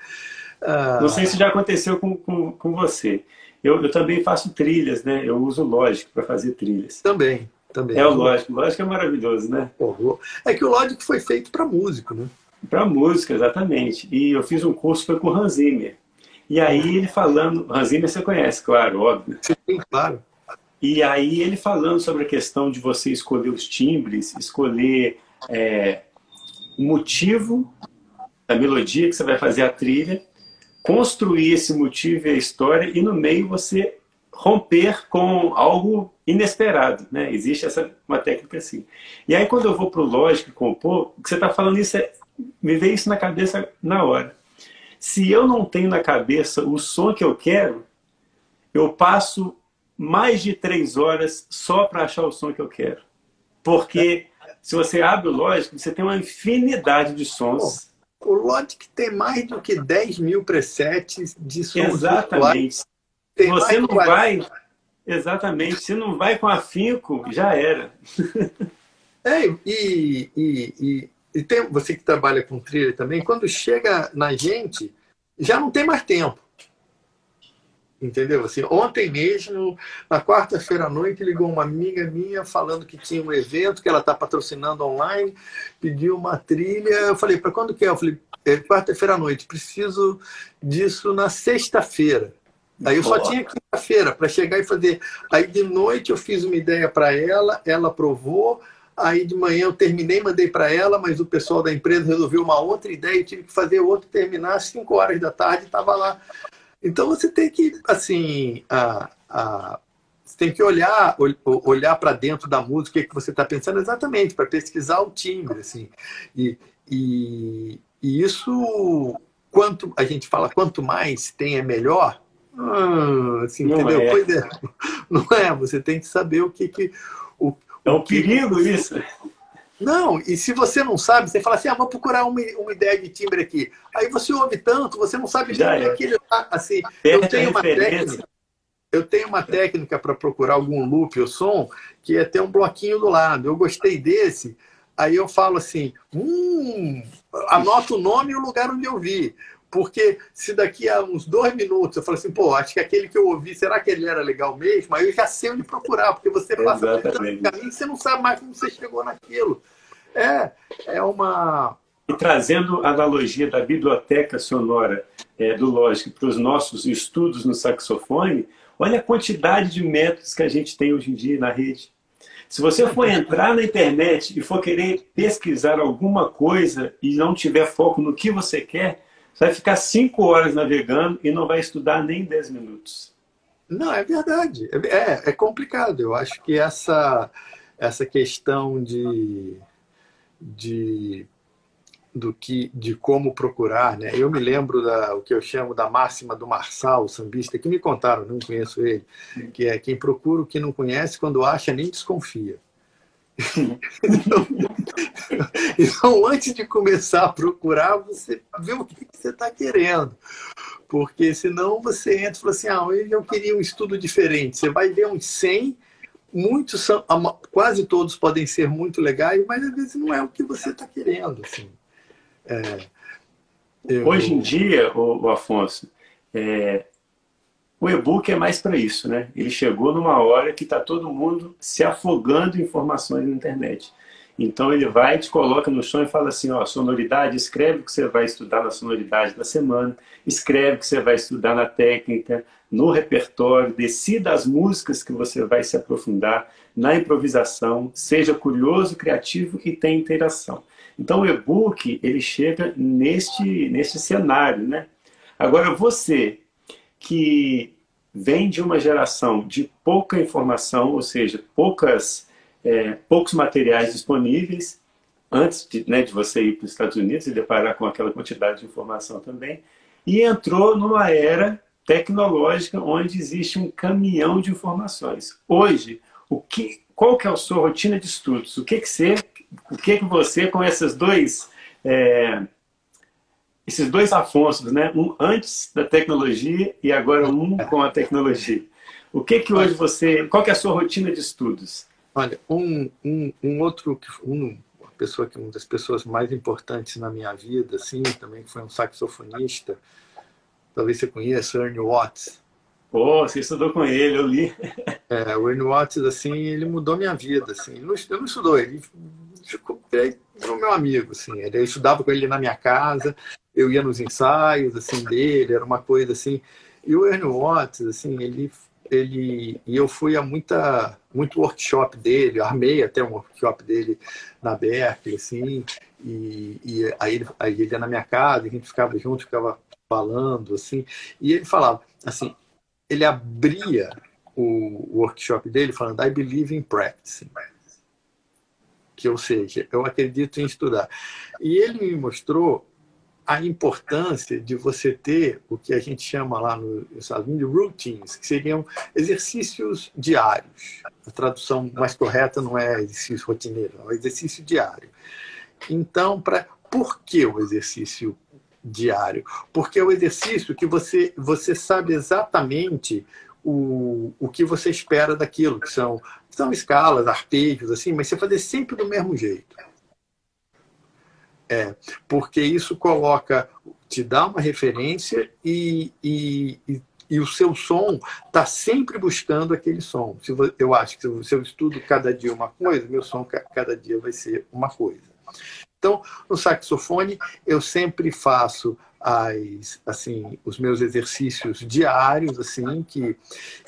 Ah... Não sei se já aconteceu com, com, com você. Eu, eu também faço trilhas, né? Eu uso Logic para fazer trilhas. Também, também. É o Logic. O Logic é maravilhoso, né? É que o Logic foi feito para músico, né? Para música, exatamente. E eu fiz um curso foi com o Hans Zimmer. E aí ele falando, Hans Zimmer você conhece, claro, óbvio. Sim, claro. E aí ele falando sobre a questão de você escolher os timbres, escolher é, o motivo da melodia que você vai fazer a trilha, construir esse motivo e a história e no meio você romper com algo inesperado, né? Existe essa uma técnica assim. E aí quando eu vou para o Logic compor, o que você está falando isso é, me veio isso na cabeça na hora. Se eu não tenho na cabeça o som que eu quero, eu passo mais de três horas só para achar o som que eu quero. Porque se você abre o Logic, você tem uma infinidade de sons. O Logic tem mais do que 10 mil presets de sons. Exatamente. Você não vai. Exatamente. Se não vai com afinco, já era. É, e, e, e, e tem, você que trabalha com trilha também, quando chega na gente, já não tem mais tempo. Entendeu? Assim, ontem mesmo, na quarta-feira à noite, ligou uma amiga minha falando que tinha um evento que ela está patrocinando online, pediu uma trilha. Eu falei, para quando que é? Eu falei, é quarta-feira à noite, preciso disso na sexta-feira. Aí eu só tinha quinta-feira para chegar e fazer. Aí de noite eu fiz uma ideia para ela, ela aprovou. Aí de manhã eu terminei, mandei para ela, mas o pessoal da empresa resolveu uma outra ideia e tive que fazer outro terminar às 5 horas da tarde, estava lá então você tem que, assim, a, a, você tem que olhar, olhar para dentro da música o que você está pensando exatamente, para pesquisar o timbre, assim. E, e, e, isso, quanto a gente fala, quanto mais tem é melhor. Ah, assim, não entendeu? É. Pois é. Não é, você tem que saber o que. que o, é um perigo isso. Não, e se você não sabe, você fala assim, ah, vou procurar uma, uma ideia de timbre aqui. Aí você ouve tanto, você não sabe nem onde é que ele. Assim, eu tenho uma técnica. Eu tenho uma técnica para procurar algum loop ou som que é ter um bloquinho do lado. Eu gostei desse, aí eu falo assim, hum, anoto o nome e o lugar onde eu vi. Porque se daqui a uns dois minutos eu falo assim, pô, acho que aquele que eu ouvi, será que ele era legal mesmo? Aí eu já sei onde procurar, porque você passa por tanto caminho que você não sabe mais como você chegou naquilo. É, é uma. E trazendo a analogia da biblioteca sonora é, do Logic para os nossos estudos no saxofone, olha a quantidade de métodos que a gente tem hoje em dia na rede. Se você for entrar na internet e for querer pesquisar alguma coisa e não tiver foco no que você quer, você vai ficar cinco horas navegando e não vai estudar nem dez minutos. Não, é verdade. É, é complicado. Eu acho que essa, essa questão de, de do que de como procurar, né? Eu me lembro da o que eu chamo da máxima do Marçal, o sambista, que me contaram, não conheço ele, que é quem procura o que não conhece, quando acha nem desconfia. Então, então, antes de começar a procurar, você vê o que você está querendo. Porque senão você entra e fala assim, ah, eu queria um estudo diferente. Você vai ver uns 100, muitos são, quase todos podem ser muito legais, mas às vezes não é o que você está querendo. Assim. É, eu... Hoje em dia, o, Afonso, é, o e-book é mais para isso, né? Ele chegou numa hora que está todo mundo se afogando em informações na internet. Então ele vai, te coloca no chão e fala assim, ó, sonoridade, escreve o que você vai estudar na sonoridade da semana, escreve o que você vai estudar na técnica, no repertório, decida as músicas que você vai se aprofundar, na improvisação, seja curioso, criativo e tenha interação. Então o e-book, ele chega neste, neste cenário, né? Agora você que vem de uma geração de pouca informação, ou seja, poucas, é, poucos materiais disponíveis, antes de, né, de você ir para os Estados Unidos e deparar com aquela quantidade de informação também, e entrou numa era tecnológica onde existe um caminhão de informações. Hoje, o que, qual que é a sua rotina de estudos? O que, que você o que que você, com esses dois, é, esses dois Afonsos, né? Um antes da tecnologia e agora um com a tecnologia. O que que hoje você, qual que é a sua rotina de estudos? Olha, um, um, um outro, um, uma pessoa que uma das pessoas mais importantes na minha vida, assim, também foi um saxofonista, talvez você conheça, Ernie Watts. Pô, você estudou com ele, eu li. É, o Ernie Watts, assim, ele mudou minha vida, assim. Ele não, ele estudou, ele ficou virou meu amigo, assim. Eu estudava com ele na minha casa, eu ia nos ensaios, assim, dele, era uma coisa assim. E o Ernie Watts, assim, ele ele e eu fui a muita muito workshop dele, armei até um workshop dele na Berkeley, assim, e, e aí, ele, aí ele ia na minha casa, a gente ficava junto, ficava falando, assim, e ele falava, assim, ele abria o workshop dele falando I believe in practicing que ou seja, eu acredito em estudar. E ele me mostrou a importância de você ter o que a gente chama lá no Estados Unidos de routines, que seriam exercícios diários. A tradução mais correta não é exercício rotineiro, é exercício diário. Então, para por que o exercício diário? Porque é o exercício que você, você sabe exatamente o, o que você espera daquilo, que são, são escalas, arpejos, assim, mas você fazer sempre do mesmo jeito. É, porque isso coloca, te dá uma referência e, e, e, e o seu som está sempre buscando aquele som. Se eu acho que se eu estudo cada dia uma coisa, meu som cada dia vai ser uma coisa. Então, no saxofone, eu sempre faço as, assim, os meus exercícios diários, assim, que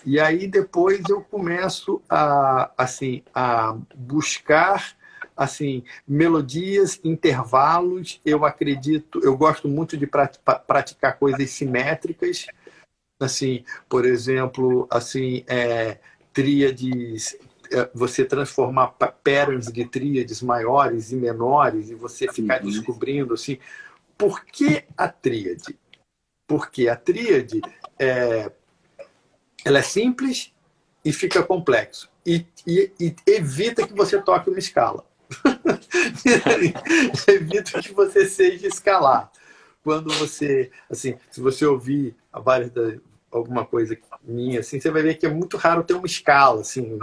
e aí depois eu começo a, assim, a buscar assim melodias, intervalos. Eu acredito, eu gosto muito de praticar coisas simétricas, assim, por exemplo, assim, é, tríades você transformar patterns de tríades maiores e menores e você ficar uhum. descobrindo assim por que a tríade? Porque a tríade é, ela é simples e fica complexo. E, e, e evita que você toque uma escala. evita que você seja escalar. Quando você, assim, se você ouvir várias alguma coisa minha, assim, você vai ver que é muito raro ter uma escala, assim,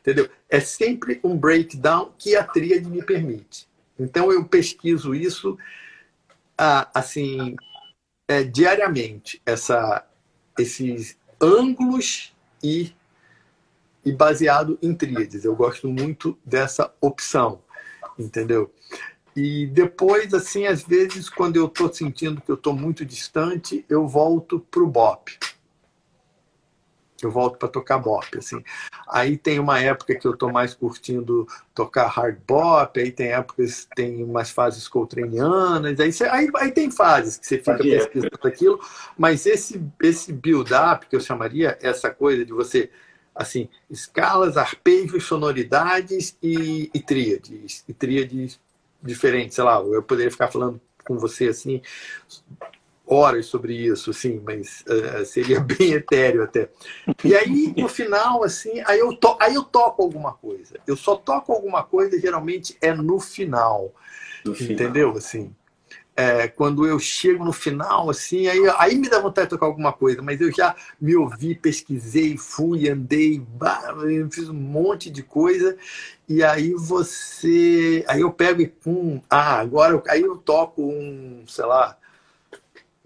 entendeu? É sempre um breakdown que a tríade me permite. Então eu pesquiso isso assim é, diariamente, essa, esses ângulos e, e baseado em tríades. Eu gosto muito dessa opção, entendeu? E depois, assim, às vezes, quando eu estou sentindo que eu estou muito distante, eu volto para o BOP. Eu volto para tocar bop, assim. Aí tem uma época que eu estou mais curtindo tocar hard bop, aí tem épocas, tem umas fases coltraneanas, aí, você, aí, aí tem fases que você fica pesquisando aquilo, mas esse, esse build-up, que eu chamaria, essa coisa de você, assim, escalas, arpejos, sonoridades e, e tríades, e tríades diferentes, sei lá, eu poderia ficar falando com você assim horas sobre isso, assim, mas uh, seria bem etéreo até. E aí, no final, assim, aí eu, to aí eu toco alguma coisa. Eu só toco alguma coisa, geralmente, é no final. No entendeu? Final. Assim, é, quando eu chego no final, assim, aí, aí me dá vontade de tocar alguma coisa, mas eu já me ouvi, pesquisei, fui, andei, fiz um monte de coisa, e aí você. Aí eu pego e pum, ah, agora aí eu toco um, sei lá,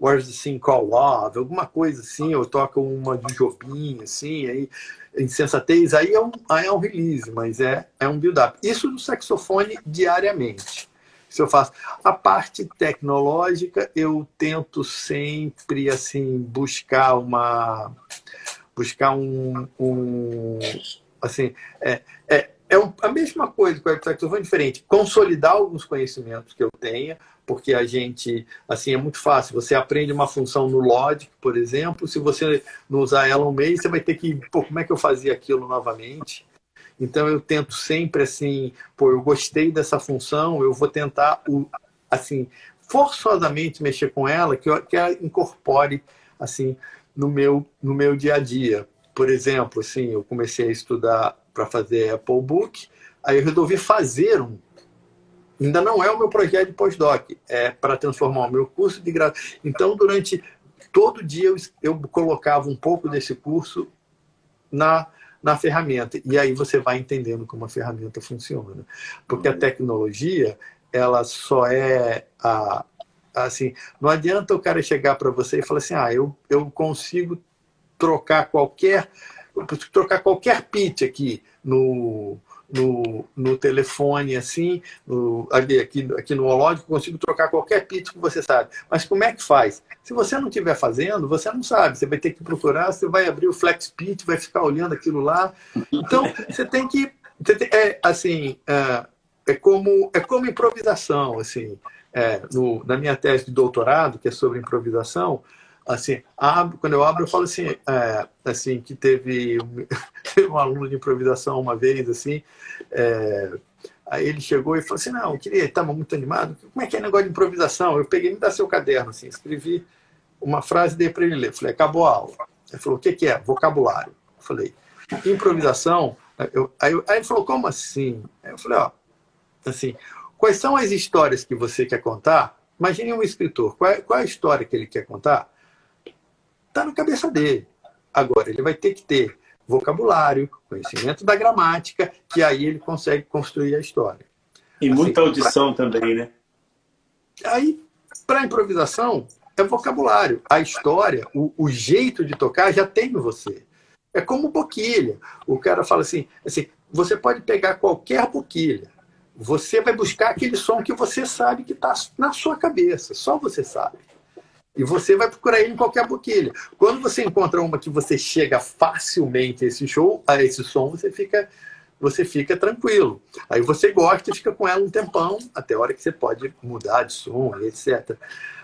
Where's the Scene Call Love, alguma coisa assim, eu toco uma de Jobim, assim, aí insensatez, aí é um, aí é um release, mas é, é um build-up. Isso no saxofone diariamente. Se eu faço. A parte tecnológica, eu tento sempre assim buscar uma buscar um, um assim é, é, é a mesma coisa com o saxofone diferente consolidar alguns conhecimentos que eu tenha porque a gente, assim, é muito fácil. Você aprende uma função no Logic, por exemplo, se você não usar ela um mês, você vai ter que, pô, como é que eu fazia aquilo novamente? Então eu tento sempre assim, pô, eu gostei dessa função, eu vou tentar, assim, forçosamente mexer com ela, que, eu, que ela incorpore, assim, no meu, no meu dia a dia. Por exemplo, assim, eu comecei a estudar para fazer Apple Book, aí eu resolvi fazer um Ainda não é o meu projeto de pós-doc, é para transformar o meu curso de grau. Então, durante todo dia eu, eu colocava um pouco desse curso na, na ferramenta. E aí você vai entendendo como a ferramenta funciona. Porque a tecnologia, ela só é a, assim, não adianta o cara chegar para você e falar assim: "Ah, eu, eu consigo trocar qualquer trocar qualquer pitch aqui no no, no telefone, assim, no, aqui, aqui no Hológico, consigo trocar qualquer pitch que você sabe. Mas como é que faz? Se você não estiver fazendo, você não sabe. Você vai ter que procurar, você vai abrir o Flex Pitch, vai ficar olhando aquilo lá. Então, você tem que. É, assim, é, é, como, é como improvisação, assim. É, no, na minha tese de doutorado, que é sobre improvisação, assim, abro, quando eu abro, eu falo assim, é, assim que teve um, um aluno de improvisação uma vez, assim, é, aí ele chegou e falou assim, não, eu queria, estava muito animado, como é que é negócio de improvisação? Eu peguei, me dá seu caderno, assim, escrevi uma frase, dei para ele ler, falei, acabou a aula. Ele falou, o que, que é? Vocabulário. Eu falei, improvisação, eu, aí, aí ele falou, como assim? Aí eu falei, ó, assim, quais são as histórias que você quer contar? Imagine um escritor, qual é, qual é a história que ele quer contar? Está na cabeça dele. Agora, ele vai ter que ter vocabulário, conhecimento da gramática, que aí ele consegue construir a história. E assim, muita audição pra... também, né? Aí, para improvisação, é vocabulário. A história, o, o, jeito de tocar já tem em você. É como boquilha. O cara fala assim, assim, você pode pegar qualquer boquilha. Você vai buscar aquele som que você sabe que está na sua cabeça. Só você sabe. E você vai procurar ele em qualquer boquilha. Quando você encontra uma que você chega facilmente a esse show, a esse som, você fica, você fica tranquilo. Aí você gosta e fica com ela um tempão, até a hora que você pode mudar de som, etc.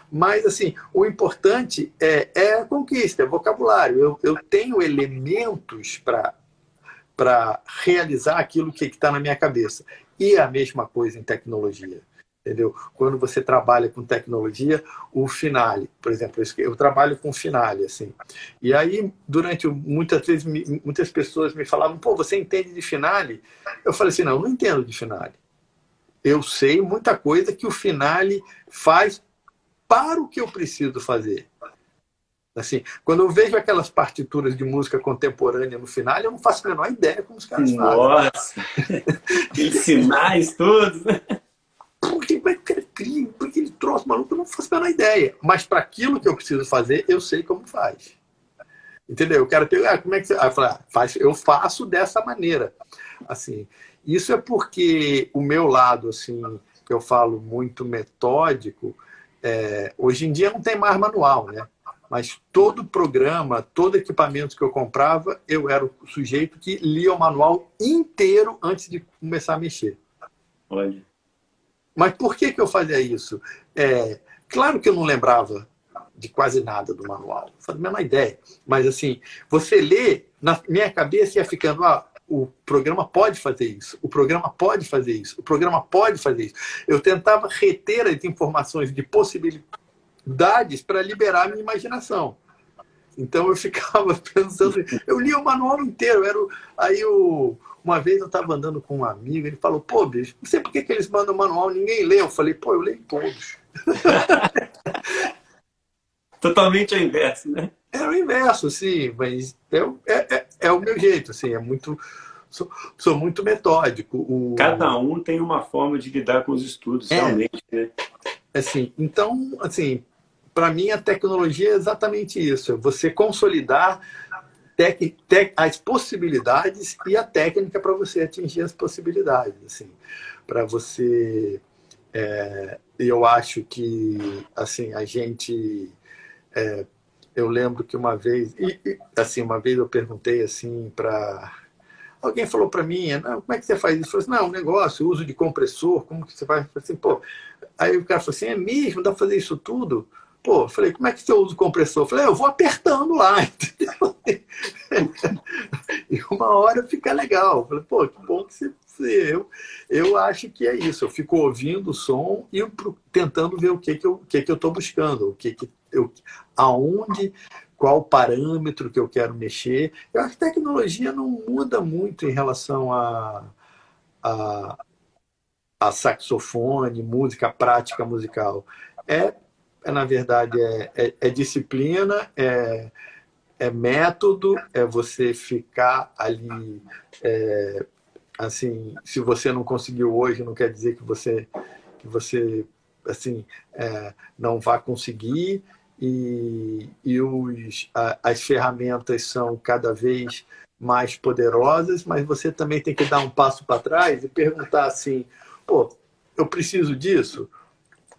Mas, assim, o importante é, é a conquista, é vocabulário. Eu, eu tenho elementos para realizar aquilo que está na minha cabeça. E é a mesma coisa em tecnologia entendeu? Quando você trabalha com tecnologia, o Finale, por exemplo, eu trabalho com Finale, assim. E aí, durante muitas vezes, muitas pessoas me falavam, pô, você entende de Finale? Eu falei assim, não, não entendo de Finale. Eu sei muita coisa que o Finale faz para o que eu preciso fazer. Assim, quando eu vejo aquelas partituras de música contemporânea no final, eu não faço a menor ideia como os caras Nossa. fazem. Nossa! Aqueles sinais todos. Como é que cria? Porque ele trouxe maluco, eu não faço a menor ideia. Mas para aquilo que eu preciso fazer, eu sei como faz. Entendeu? Eu quero pegar, ah, como é que você. Ah, eu, falo, ah, faz, eu faço dessa maneira. Assim, isso é porque o meu lado, assim, que eu falo muito metódico, é, hoje em dia não tem mais manual, né? mas todo programa, todo equipamento que eu comprava, eu era o sujeito que lia o manual inteiro antes de começar a mexer. Olha. Mas por que, que eu fazia isso? É, claro que eu não lembrava de quase nada do manual, não fazia a menor ideia. Mas assim, você lê, na minha cabeça ia ficando, ah, o programa pode fazer isso, o programa pode fazer isso, o programa pode fazer isso. Eu tentava reter as informações de possibilidades para liberar a minha imaginação. Então eu ficava pensando, eu li o manual inteiro, era o, aí o, uma vez eu estava andando com um amigo, ele falou, pô, bicho, não sei por que, que eles mandam o manual, ninguém lê. Eu falei, pô, eu leio todos. Totalmente ao inverso, né? É o inverso, sim, mas é, é, é, é o meu jeito, assim, é muito. Sou, sou muito metódico. O... Cada um tem uma forma de lidar com os estudos, é, realmente, né? Assim, então, assim, para mim a tecnologia é exatamente isso: é você consolidar tec, tec, as possibilidades e a técnica para você atingir as possibilidades, assim, para você. É, eu acho que assim a gente é, eu lembro que uma vez, e, e, assim, uma vez eu perguntei assim para alguém falou para mim, como é que você faz isso? Eu falei assim, não, um negócio, uso de compressor, como que você faz? Eu falei assim, pô, aí o cara falou assim, é mesmo, dá para fazer isso tudo? Pô, eu falei, como é que você usa o compressor? Eu falei, eu vou apertando lá, entendeu? e uma hora fica legal. Eu falei, pô, que bom que você eu, eu acho que é isso. Eu fico ouvindo o som e tentando ver o que, que eu que que estou buscando, o que, que eu, aonde, qual parâmetro que eu quero mexer. Eu acho que tecnologia não muda muito em relação a, a, a saxofone, música, prática musical. É, é na verdade, é, é, é disciplina, é, é método, é você ficar ali. É, assim, se você não conseguiu hoje, não quer dizer que você, que você assim, é, não vá conseguir e, e os, a, as ferramentas são cada vez mais poderosas, mas você também tem que dar um passo para trás e perguntar assim, pô, eu preciso disso?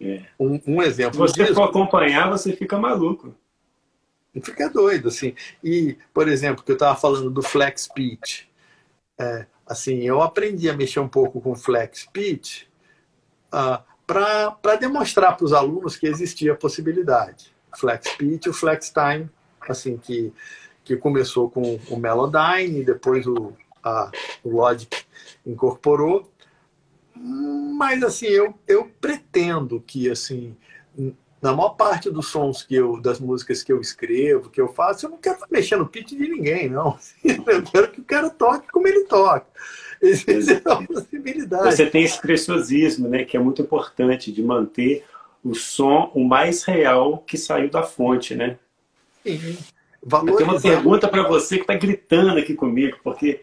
É. Um, um, exemplo. Se você disso, for acompanhar, você fica maluco. Fica doido, assim. E, por exemplo, que eu estava falando do Flex Pitch. É, assim, eu aprendi a mexer um pouco com Flex Pitch uh, para demonstrar para os alunos que existia a possibilidade. Flex Pitch o Flex Time, assim, que, que começou com o Melodyne, depois o, a, o Logic incorporou. Mas, assim, eu, eu pretendo que, assim, na maior parte dos sons que eu, das músicas que eu escrevo, que eu faço, eu não quero mexer no pitch de ninguém, não. Eu quero que o cara toque como ele toca. Essa é uma possibilidade. Você tem esse preciosismo, né, que é muito importante de manter o som o mais real que saiu da fonte, né? Sim. Eu tenho uma pergunta para você que está gritando aqui comigo, porque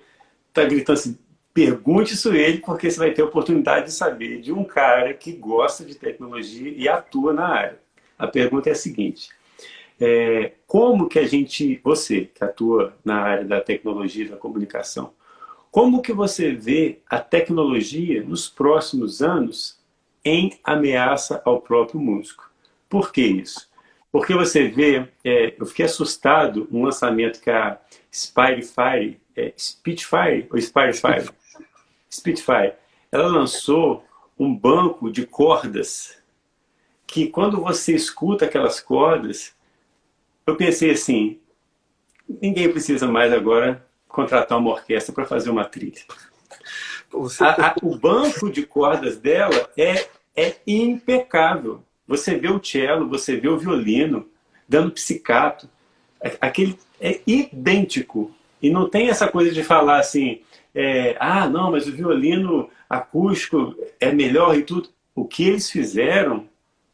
está gritando assim, pergunte isso ele, porque você vai ter a oportunidade de saber de um cara que gosta de tecnologia e atua na área. A pergunta é a seguinte, é, como que a gente, você que atua na área da tecnologia e da comunicação, como que você vê a tecnologia nos próximos anos em ameaça ao próprio músico. Por que isso? Porque você vê, é, eu fiquei assustado um lançamento que a Spitfire, é, Spitfire ou Spitfire? Spitfire, ela lançou um banco de cordas que quando você escuta aquelas cordas, eu pensei assim, ninguém precisa mais agora contratar uma orquestra para fazer uma trilha. A, a, o banco de cordas dela é é impecável. Você vê o cello, você vê o violino dando psicato. É, aquele é idêntico. E não tem essa coisa de falar assim, é, ah, não, mas o violino acústico é melhor e tudo. O que eles fizeram,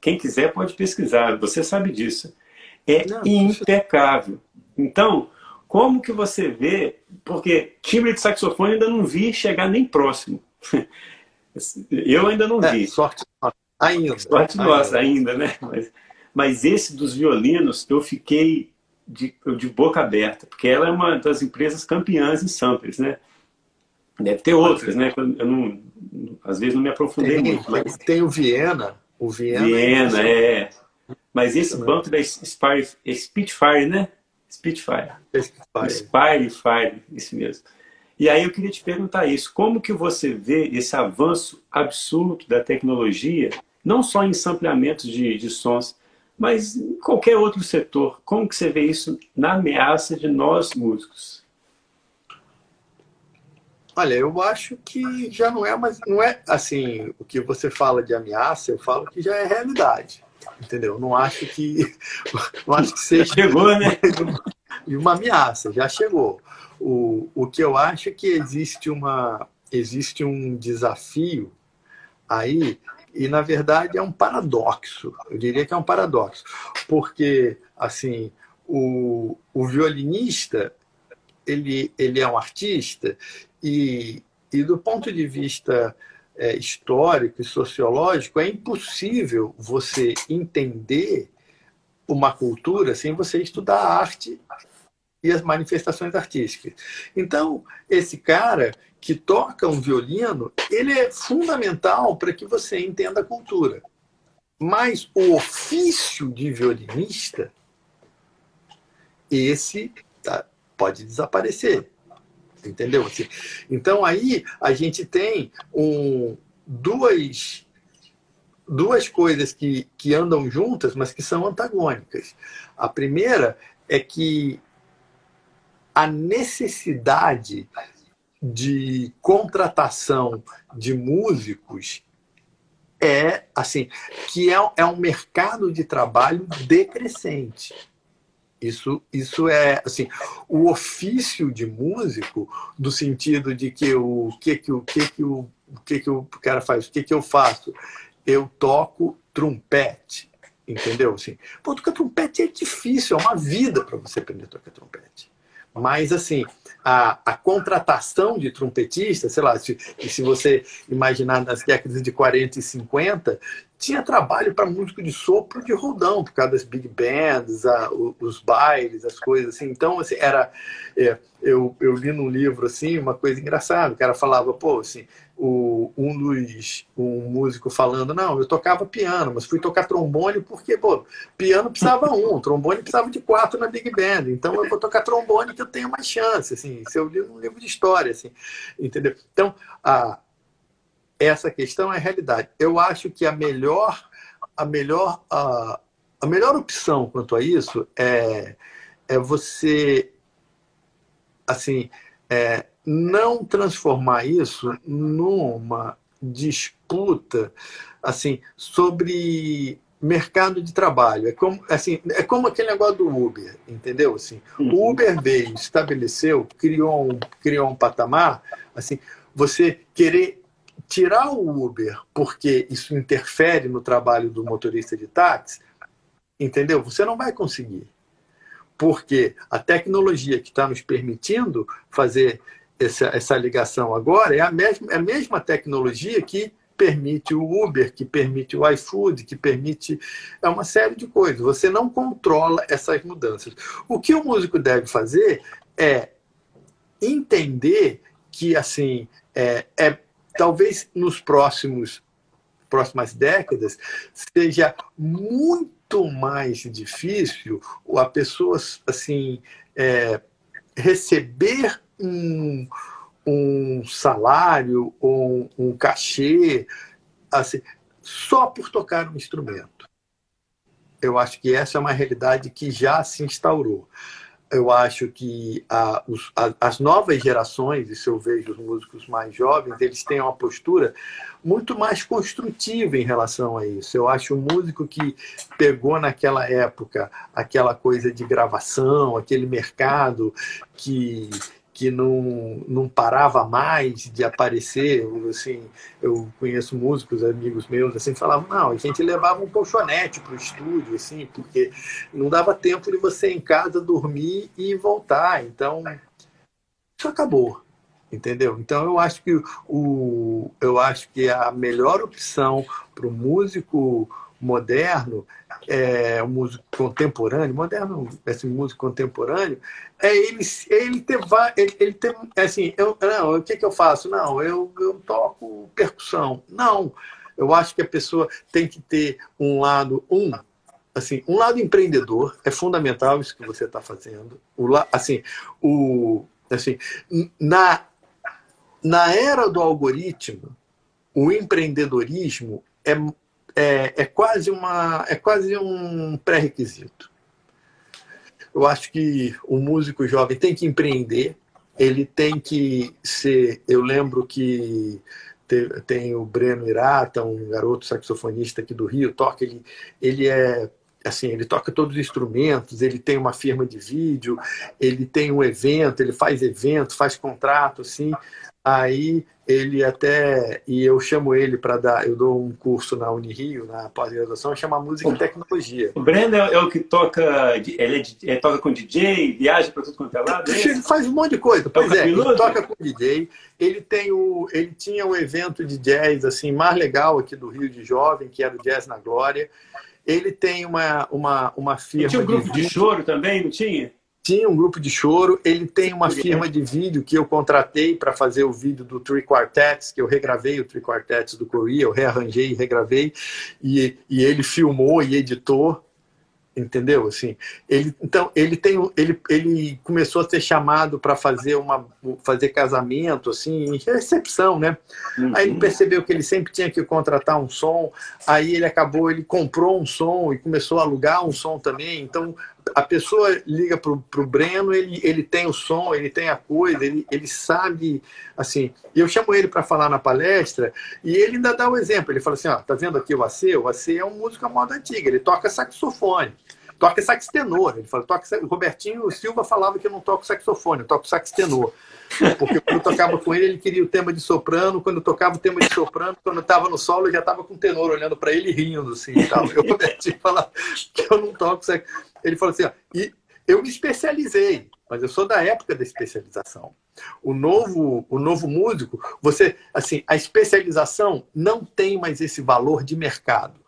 quem quiser pode pesquisar, você sabe disso. É não, impecável. Então, como que você vê, porque timbre de saxofone ainda não vi chegar nem próximo. Eu ainda não é, vi. sorte ainda. Sorte ainda. nossa, ainda, né? Mas, mas esse dos violinos, eu fiquei de, de boca aberta, porque ela é uma das empresas campeãs em samples, né? Deve ter outras, né? Eu não, às vezes não me aprofundei tem, muito. Mas... Tem o Viena. O Viena, Viena é. Mas esse banco da Spire, Spitfire, né? Spitfire. Spitfire. Spire Fire, isso mesmo. E aí eu queria te perguntar isso, como que você vê esse avanço absurdo da tecnologia, não só em sampleamentos de, de sons, mas em qualquer outro setor, como que você vê isso na ameaça de nós músicos? Olha, eu acho que já não é mais, não é assim, o que você fala de ameaça, eu falo que já é realidade. Entendeu? Não acho que não acho que seja chegou, né? uma ameaça, já chegou. O, o que eu acho é que existe uma existe um desafio aí e na verdade é um paradoxo. Eu diria que é um paradoxo, porque assim o, o violinista ele, ele é um artista e, e do ponto de vista é, histórico e sociológico, é impossível você entender uma cultura sem você estudar a arte e as manifestações artísticas. Então, esse cara que toca um violino, ele é fundamental para que você entenda a cultura. Mas o ofício de violinista, esse tá, pode desaparecer. Entendeu? Assim, então aí a gente tem um, duas, duas coisas que, que andam juntas, mas que são antagônicas. A primeira é que a necessidade de contratação de músicos é assim que é, é um mercado de trabalho decrescente. Isso, isso é assim o ofício de músico do sentido de que o que que o que que o, que que o cara faz, o que que eu faço? Eu toco trompete, entendeu? Assim, pô, tocar trompete é difícil, é uma vida para você aprender a tocar trompete. Mas assim, a, a contratação de trompetistas, sei lá, se, se você imaginar nas décadas de 40 e 50, tinha trabalho para músico de sopro de rodão, por causa das big bands, a, os bailes, as coisas assim. Então, assim, era. É, eu, eu li num livro assim, uma coisa engraçada. O cara falava, pô, assim, o, um dos um músico falando, não, eu tocava piano, mas fui tocar trombone porque, pô, piano precisava um, trombone precisava de quatro na Big Band, então eu vou tocar trombone que eu tenho mais chance, assim, se eu li um livro de história, assim, entendeu? Então, a, essa questão é realidade. Eu acho que a melhor, a melhor, a, a melhor opção quanto a isso é, é você, assim, é, não transformar isso numa disputa assim sobre mercado de trabalho. É como, assim, é como aquele negócio do Uber, entendeu? Assim, uhum. O Uber veio, estabeleceu, criou um, criou um patamar. Assim, você querer tirar o Uber porque isso interfere no trabalho do motorista de táxi, entendeu? Você não vai conseguir. Porque a tecnologia que está nos permitindo fazer essa, essa ligação agora é a, mesma, é a mesma tecnologia que permite o Uber, que permite o iFood, que permite é uma série de coisas. Você não controla essas mudanças. O que o músico deve fazer é entender que assim é, é talvez nos próximos próximas décadas seja muito mais difícil a pessoa assim é, receber um, um salário ou um, um cachê assim, só por tocar um instrumento. Eu acho que essa é uma realidade que já se instaurou eu acho que a, os, a, as novas gerações, e se eu vejo os músicos mais jovens, eles têm uma postura muito mais construtiva em relação a isso. Eu acho o músico que pegou naquela época aquela coisa de gravação, aquele mercado que que não, não parava mais de aparecer. Assim, eu conheço músicos, amigos meus, assim, falavam, não, a gente levava um colchonete para o estúdio, assim, porque não dava tempo de você em casa dormir e voltar. Então, isso acabou. Entendeu? Então eu acho que o, eu acho que a melhor opção para o músico moderno, é, o músico contemporâneo, moderno, esse músico contemporâneo, é ele, é ele ter, ele, ele ter assim, eu, não, o que, que eu faço? Não, eu, eu toco percussão. Não, eu acho que a pessoa tem que ter um lado, um, assim, um lado empreendedor é fundamental isso que você está fazendo. O, assim, o, assim, na, na era do algoritmo, o empreendedorismo é, é, é quase uma é quase um pré-requisito. Eu acho que o músico jovem tem que empreender, ele tem que ser. Eu lembro que tem o Breno Irata, um garoto saxofonista aqui do Rio, toca, ele, ele é assim, ele toca todos os instrumentos, ele tem uma firma de vídeo, ele tem um evento, ele faz evento, faz contrato, assim. Aí ele até e eu chamo ele para dar, eu dou um curso na Unirio, na pós-graduação, chama Música e Tecnologia. O Breno é, o que toca, ele, é, ele toca com DJ, viaja para tudo quanto é lado. É ele faz um monte de coisa. Pois é, ele toca com DJ. Ele tem o, ele tinha um evento de jazz assim mais legal aqui do Rio de Jovem, que era o Jazz na Glória. Ele tem uma uma uma firma. Ele tinha um grupo de, de choro também, não tinha? Tinha um grupo de choro, ele tem uma firma de vídeo que eu contratei para fazer o vídeo do Three Quartets, que eu regravei o Three Quartets do Korea, eu rearranjei e regravei, e, e ele filmou e editou entendeu? Assim ele então ele tem ele, ele começou a ser chamado para fazer uma fazer casamento assim recepção né? Uhum. aí ele percebeu que ele sempre tinha que contratar um som. Aí ele acabou ele comprou um som e começou a alugar um som também. Então a pessoa liga para o Breno ele ele tem o som ele tem a coisa ele, ele sabe assim eu chamo ele para falar na palestra e ele ainda dá o exemplo ele fala assim ó tá vendo aqui o AC o AC é um músico à moda antiga ele toca saxofone toca sax tenor. Ele fala, toca O Robertinho Silva falava que eu não toco saxofone, eu toco sax tenor. Porque quando eu tocava com ele, ele queria o tema de soprano. Quando eu tocava o tema de soprano, quando eu estava no solo, eu já estava com o tenor olhando para ele rindo, assim. E tal. O Robertinho falava que eu não toco sax. Ele falou assim, ó, e eu me especializei, mas eu sou da época da especialização. O novo, o novo músico, você, assim, a especialização não tem mais esse valor de mercado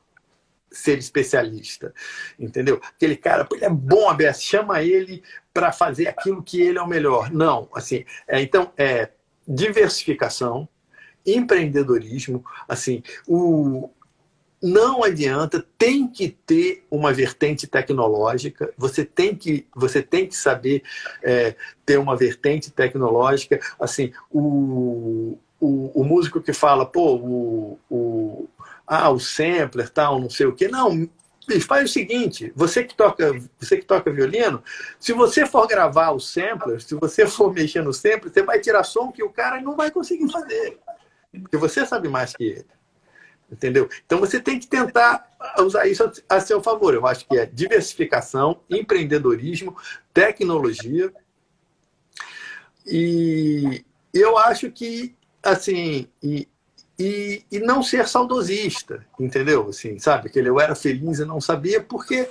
ser especialista, entendeu? Aquele cara, ele é bom, aberto, chama ele para fazer aquilo que ele é o melhor. Não, assim, é, então é diversificação, empreendedorismo, assim, o não adianta, tem que ter uma vertente tecnológica, você tem que, você tem que saber é, ter uma vertente tecnológica. Assim, o, o, o músico que fala, pô, o, o, ah, o sampler, tal, não sei o quê. Não, faz o seguinte, você que toca, você que toca violino, se você for gravar o sampler, se você for mexer no sampler, você vai tirar som que o cara não vai conseguir fazer. Porque você sabe mais que ele. Entendeu? Então você tem que tentar usar isso a seu favor. Eu acho que é diversificação, empreendedorismo, tecnologia. E eu acho que assim, e e, e não ser saudosista, entendeu? Assim, sabe? Que eu era feliz e não sabia, porque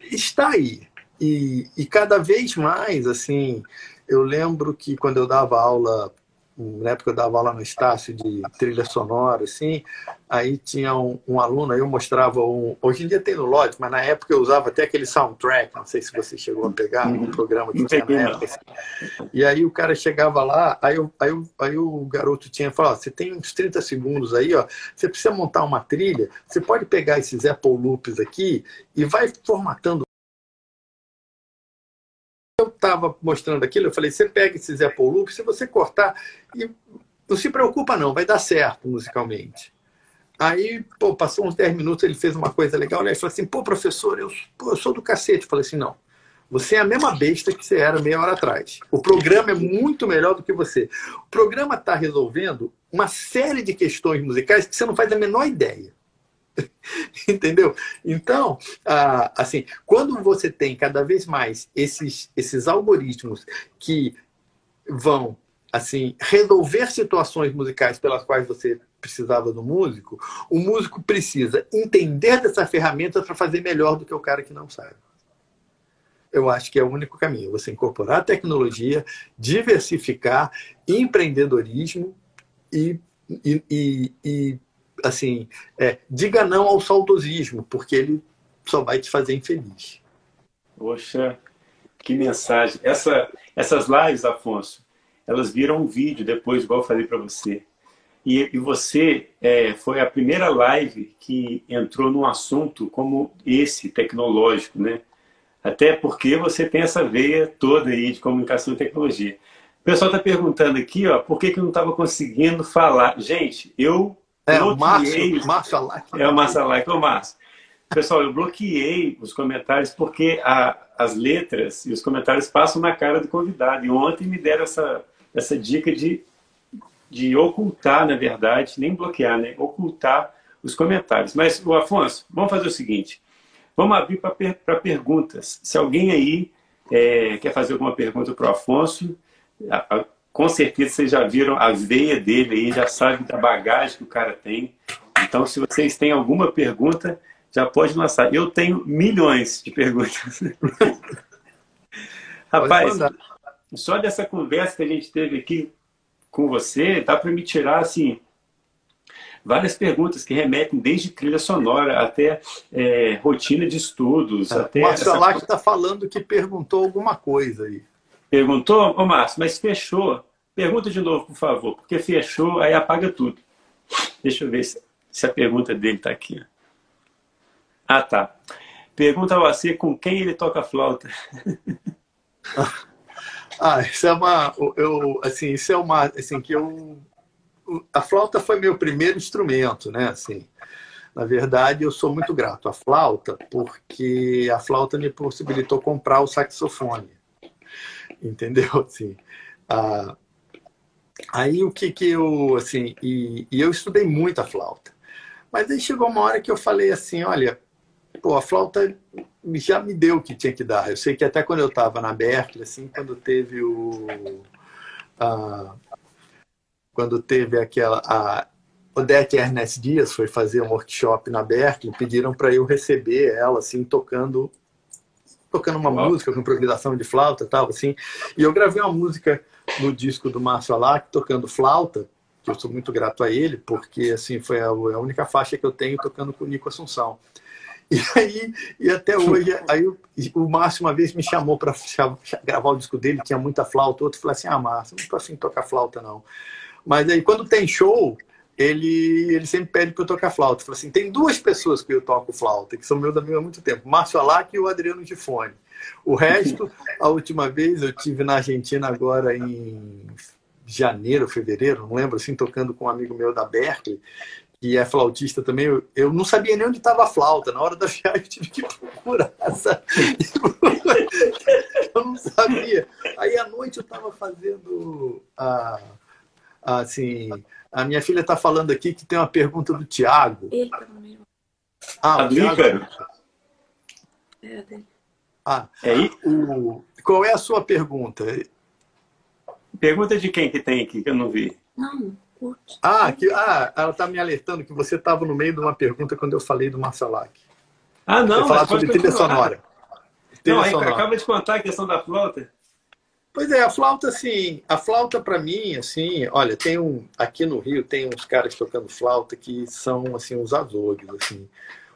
está aí. E, e cada vez mais, assim, eu lembro que quando eu dava aula na época eu dava aula no Estácio de trilha sonora, assim, aí tinha um, um, aluno, aí eu mostrava um. Hoje em dia tem no Lodge, mas na época eu usava até aquele soundtrack, não sei se você chegou a pegar, um uhum. programa que tinha na época. Assim. E aí o cara chegava lá, aí, eu, aí, eu, aí o garoto tinha falado: você tem uns 30 segundos aí, ó, você precisa montar uma trilha, você pode pegar esses Apple Loops aqui e vai formatando estava mostrando aquilo, eu falei, você pega esse Zé Paul se você cortar, e não se preocupa não, vai dar certo musicalmente. Aí, pô, passou uns 10 minutos, ele fez uma coisa legal, né? Ele falou assim, pô, professor, eu, pô, eu sou do cacete. Eu falei assim, não, você é a mesma besta que você era meia hora atrás. O programa é muito melhor do que você. O programa está resolvendo uma série de questões musicais que você não faz a menor ideia. Entendeu? Então, assim, quando você tem cada vez mais esses, esses algoritmos que vão assim resolver situações musicais pelas quais você precisava do músico, o músico precisa entender dessa ferramenta para fazer melhor do que o cara que não sabe. Eu acho que é o único caminho. Você incorporar tecnologia, diversificar, empreendedorismo e, e, e, e assim, é, diga não ao saudosismo, porque ele só vai te fazer infeliz. Poxa, que mensagem. Essa, essas lives, Afonso, elas viram um vídeo depois, igual eu falei para você. E, e você é, foi a primeira live que entrou num assunto como esse, tecnológico, né? Até porque você tem essa veia toda aí de comunicação e tecnologia. O pessoal está perguntando aqui, ó, por que, que eu não estava conseguindo falar. Gente, eu é, o Márcio, Márcio Alac. É o Márcio Alac, é o Márcio. Pessoal, eu bloqueei os comentários porque a, as letras e os comentários passam na cara do convidado. E ontem me deram essa, essa dica de, de ocultar, na verdade, nem bloquear, né? Ocultar os comentários. Mas, o Afonso, vamos fazer o seguinte. Vamos abrir para per perguntas. Se alguém aí é, quer fazer alguma pergunta para o Afonso, a, a, com certeza vocês já viram a veia dele aí, já sabem da bagagem que o cara tem. Então, se vocês têm alguma pergunta, já pode lançar. Eu tenho milhões de perguntas. Rapaz, só dessa conversa que a gente teve aqui com você, dá para me tirar assim várias perguntas que remetem desde trilha sonora até é, rotina de estudos. É, até o Márcio essa... está falando que perguntou alguma coisa aí. Perguntou? Ô, Márcio, mas fechou. Pergunta de novo, por favor, porque fechou, aí apaga tudo. Deixa eu ver se, se a pergunta dele está aqui. Ah, tá. Pergunta ao AC com quem ele toca flauta. ah, isso é uma. Eu, assim, isso é uma. Assim, que eu. A flauta foi meu primeiro instrumento, né? Assim, na verdade, eu sou muito grato à flauta, porque a flauta me possibilitou comprar o saxofone entendeu? Assim, ah, aí o que que eu, assim, e, e, eu estudei muito a flauta. Mas aí chegou uma hora que eu falei assim, olha, pô, a flauta já me deu o que tinha que dar. Eu sei que até quando eu estava na Berkeley, assim, quando teve o... Ah, quando teve aquela... A, Odete Ernest Dias foi fazer um workshop na Berkeley, pediram para eu receber ela, assim, tocando tocando uma música com improvisação de flauta tal, assim. E eu gravei uma música no disco do Márcio Alac, tocando flauta, que eu sou muito grato a ele, porque assim foi a, a única faixa que eu tenho tocando com o Nico Assunção. E aí, e até hoje, aí o, o Márcio uma vez me chamou para gravar o disco dele, tinha muita flauta, outro falou assim: "Ah, Márcio, não tô assim tocar flauta não". Mas aí quando tem show, ele, ele sempre pede para eu tocar flauta. Fala assim: tem duas pessoas que eu toco flauta, que são meus amigos há muito tempo: Márcio Alac e o Adriano Gifone. O resto, a última vez eu tive na Argentina agora em janeiro, fevereiro, não lembro, assim, tocando com um amigo meu da Berkeley, que é flautista também. Eu, eu não sabia nem onde estava a flauta. Na hora da viagem eu tive que procurar. Sabe? eu não sabia. Aí à noite eu estava fazendo a, assim a minha filha está falando aqui que tem uma pergunta do Tiago. Ele tá no meio. Ah, o Thiago. É dele. Ah, é aí? O... Qual é a sua pergunta? Pergunta de quem que tem aqui, que eu não vi? Não, curte. Ah, que, ah ela está me alertando que você estava no meio de uma pergunta quando eu falei do Marsalac. Ah, não, você falar sobre trilha sonora. Trilha não, sonora. acaba de contar a questão da flauta. Pois é, a flauta, assim, a flauta para mim, assim, olha, tem um, aqui no Rio tem uns caras tocando flauta que são, assim, os azougues, assim.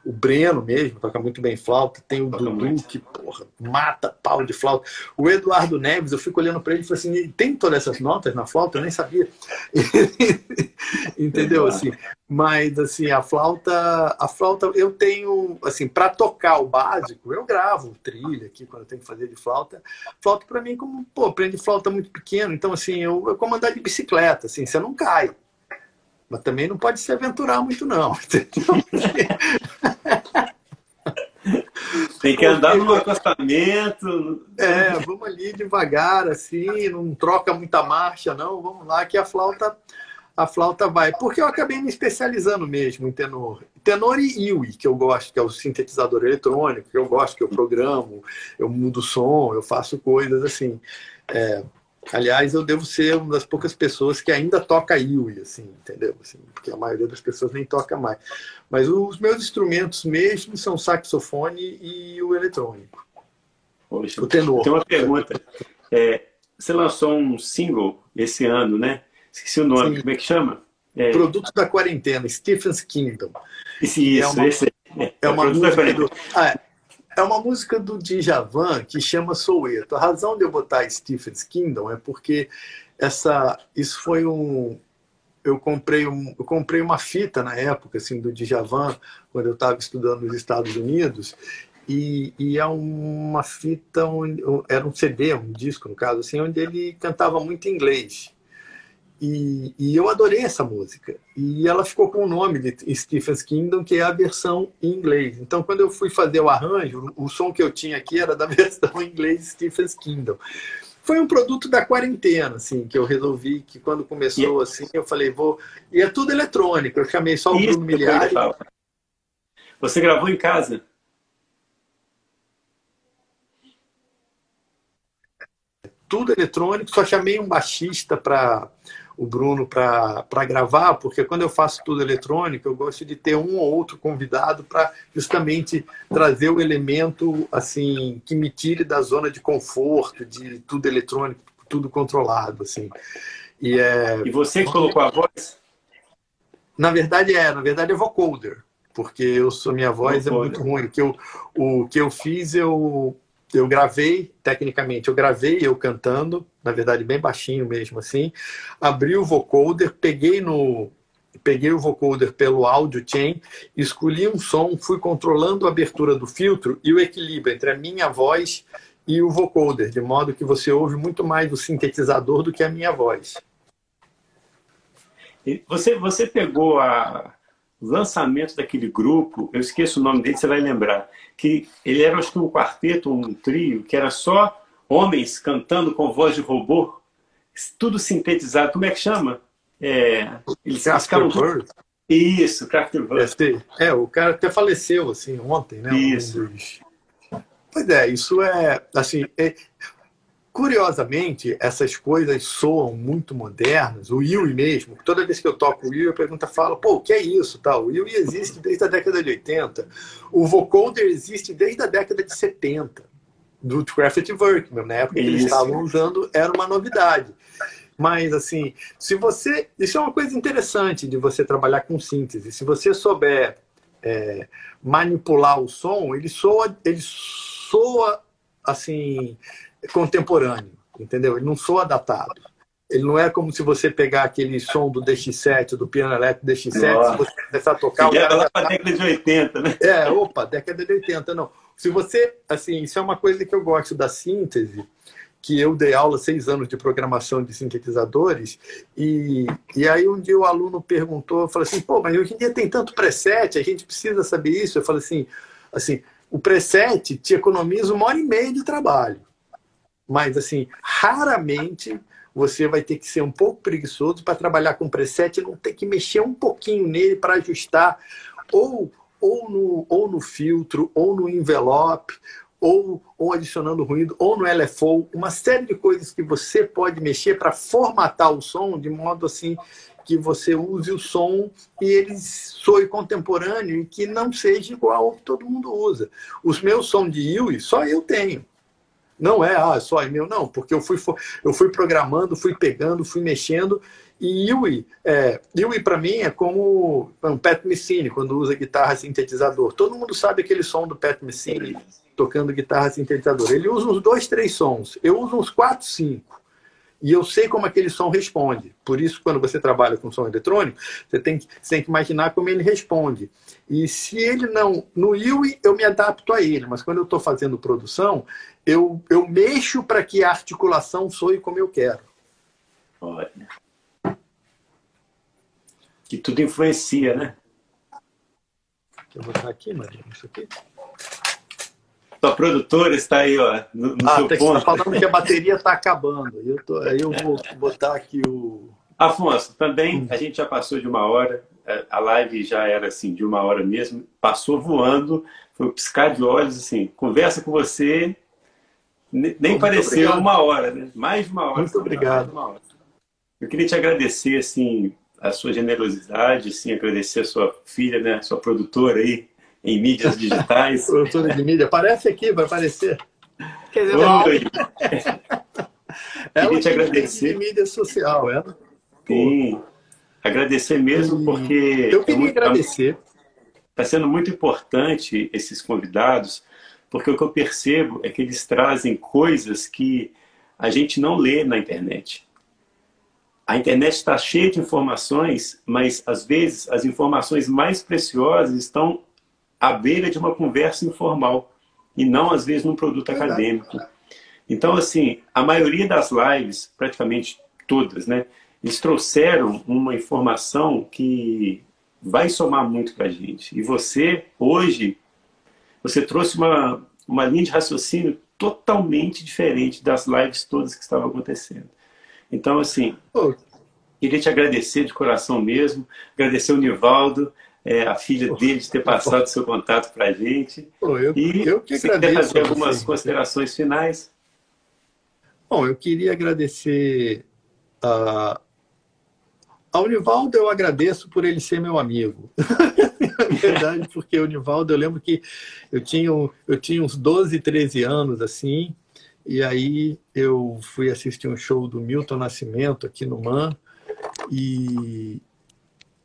O Breno mesmo toca muito bem flauta. Tem o Dudu que, porra, mata pau de flauta. O Eduardo Neves, eu fico olhando para ele e falo assim: tem todas essas notas na flauta? Eu nem sabia. Entendeu? Assim, mas, assim, a flauta, a flauta eu tenho, assim, para tocar o básico, eu gravo trilha aqui quando eu tenho que fazer de flauta. Flauta para mim, como, pô, aprende flauta muito pequeno. Então, assim, eu, eu como andar de bicicleta, assim, você não cai. Mas também não pode se aventurar muito, não. Tem que andar no acostamento. É, vamos ali devagar, assim, não troca muita marcha, não. Vamos lá, que a flauta, a flauta vai. Porque eu acabei me especializando mesmo em tenor. Tenor e IWI, que eu gosto, que é o sintetizador eletrônico, que eu gosto, que eu programo, eu mudo som, eu faço coisas assim. É, Aliás, eu devo ser uma das poucas pessoas que ainda toca Yui, assim, entendeu? Assim, porque a maioria das pessoas nem toca mais. Mas os meus instrumentos mesmo são saxofone e o eletrônico. Poxa, o tenor. Tem uma pergunta. É, você lançou um single esse ano, né? Esqueci o nome. Sim. Como é que chama? É... Produto da quarentena, Stephen's Kingdom. Isso, isso, é uma, esse. É, é uma música do... Ah, é uma música do Djavan que chama Soueto. A razão de eu botar Stephen's Kingdom é porque essa, isso foi um, eu comprei, um, eu comprei uma fita na época assim do Djavan, quando eu estava estudando nos Estados Unidos, e, e é uma fita, onde, era um CD, um disco no caso, assim, onde ele cantava muito inglês. E, e, eu adorei essa música. E ela ficou com o nome de Stephen's Kingdom, que é a versão em inglês. Então, quando eu fui fazer o arranjo, o som que eu tinha aqui era da versão em inglês Stephen's Kingdom. Foi um produto da quarentena, assim, que eu resolvi que quando começou, assim, eu falei, vou... E é tudo eletrônico. Eu chamei só o Isso Bruno Miliari. Você gravou em casa? Tudo eletrônico, só chamei um baixista para o Bruno para gravar, porque quando eu faço tudo eletrônico, eu gosto de ter um ou outro convidado para justamente trazer o elemento assim que me tire da zona de conforto, de tudo eletrônico, tudo controlado, assim. E, é... e você colocou a voz? Na verdade é, na verdade é vocoder, porque eu sou minha voz vocoder. é muito ruim. O que eu, o que eu fiz eu eu gravei, tecnicamente, eu gravei eu cantando, na verdade bem baixinho mesmo assim, abri o vocoder, peguei no peguei o vocoder pelo audio chain, escolhi um som, fui controlando a abertura do filtro e o equilíbrio entre a minha voz e o vocoder, de modo que você ouve muito mais o sintetizador do que a minha voz. Você, você pegou a, lançamento daquele grupo, eu esqueço o nome dele, você vai lembrar, que ele era acho que um quarteto um trio, que era só homens cantando com voz de robô, tudo sintetizado. Como é que chama? É, eles ficaram tudo... Isso, Kraftwerk. É, o cara até faleceu assim ontem, né? Isso. Um dos... Pois é, isso é assim, é, Curiosamente, essas coisas soam muito modernas. O Yui mesmo, toda vez que eu toco o Yui, eu pergunto, falo, pô, o que é isso? Tal? O Yui existe desde a década de 80. O vocoder existe desde a década de 70, do Kraftwerk, na época que eles estavam usando, era uma novidade. Mas, assim, se você... Isso é uma coisa interessante de você trabalhar com síntese. Se você souber é, manipular o som, ele soa, ele soa assim contemporâneo, entendeu? Ele não soa datado. Ele não é como se você pegar aquele som do DX7, do piano elétrico DX7, Nossa. se você começar a tocar... E era lá para a década de 80, né? É, opa, década de 80, não. Se você, assim, isso é uma coisa que eu gosto da síntese, que eu dei aula seis anos de programação de sintetizadores, e, e aí um dia o aluno perguntou, eu falei assim, pô, mas hoje em dia tem tanto preset, a gente precisa saber isso. Eu falei assim, assim o preset te economiza uma hora e meia de trabalho. Mas, assim, raramente você vai ter que ser um pouco preguiçoso para trabalhar com preset e não ter que mexer um pouquinho nele para ajustar ou, ou, no, ou no filtro, ou no envelope, ou, ou adicionando ruído, ou no LFO, uma série de coisas que você pode mexer para formatar o som de modo assim que você use o som e ele soe contemporâneo e que não seja igual ao que todo mundo usa. Os meus sons de Yui, só eu tenho. Não é, ah, só é meu, não, porque eu fui, eu fui programando, fui pegando, fui mexendo. E Yui, é, Yui para mim é como um Pat Messini, quando usa guitarra sintetizador. Todo mundo sabe aquele som do Pat Messini tocando guitarra sintetizador. Ele usa uns dois, três sons. Eu uso uns quatro, cinco. E eu sei como aquele som responde. Por isso, quando você trabalha com som eletrônico, você tem que, você tem que imaginar como ele responde. E se ele não. No Yui, eu me adapto a ele, mas quando eu estou fazendo produção, eu, eu mexo para que a articulação soe como eu quero. Olha. Que tudo influencia, né? Deixa eu botar aqui, Maria, isso aqui. Sua produtora está aí, ó, no, no ah, seu ponto. Está falando que a bateria está acabando. Eu tô, aí eu vou botar aqui o. Afonso, também a gente já passou de uma hora. É, a live já era assim de uma hora mesmo. Passou voando. Foi um piscar de olhos, assim. Conversa com você. Nem Muito pareceu obrigado. uma hora, né? Mais de uma hora. Muito obrigado. Hora. Eu queria te agradecer, assim, a sua generosidade, assim, agradecer a sua filha, né, a sua produtora aí, em mídias digitais. Produtora de mídia. Aparece aqui, vai aparecer. Quer dizer, Oi. ela Queria te agradecer. De mídia social, ela. Sim. Agradecer mesmo, porque. Eu queria é muito, agradecer. Está sendo muito importante esses convidados, porque o que eu percebo é que eles trazem coisas que a gente não lê na internet. a internet está cheia de informações, mas às vezes as informações mais preciosas estão à beira de uma conversa informal e não às vezes num produto acadêmico. Então, assim, a maioria das lives, praticamente todas, né, eles trouxeram uma informação que vai somar muito para a gente. E você, hoje, você trouxe uma, uma linha de raciocínio totalmente diferente das lives todas que estavam acontecendo. Então, assim, queria te agradecer de coração mesmo, agradecer o Nivaldo, é, a filha dele, de ter passado o seu contato para a gente. Pô, eu, e eu que você quer fazer algumas considerações finais? Bom, eu queria agradecer a, ao Nivaldo, eu agradeço por ele ser meu amigo. Na verdade, porque o Nivaldo, eu lembro que eu tinha, eu tinha uns 12, 13 anos, assim, e aí eu fui assistir um show do Milton Nascimento aqui no MAN, e,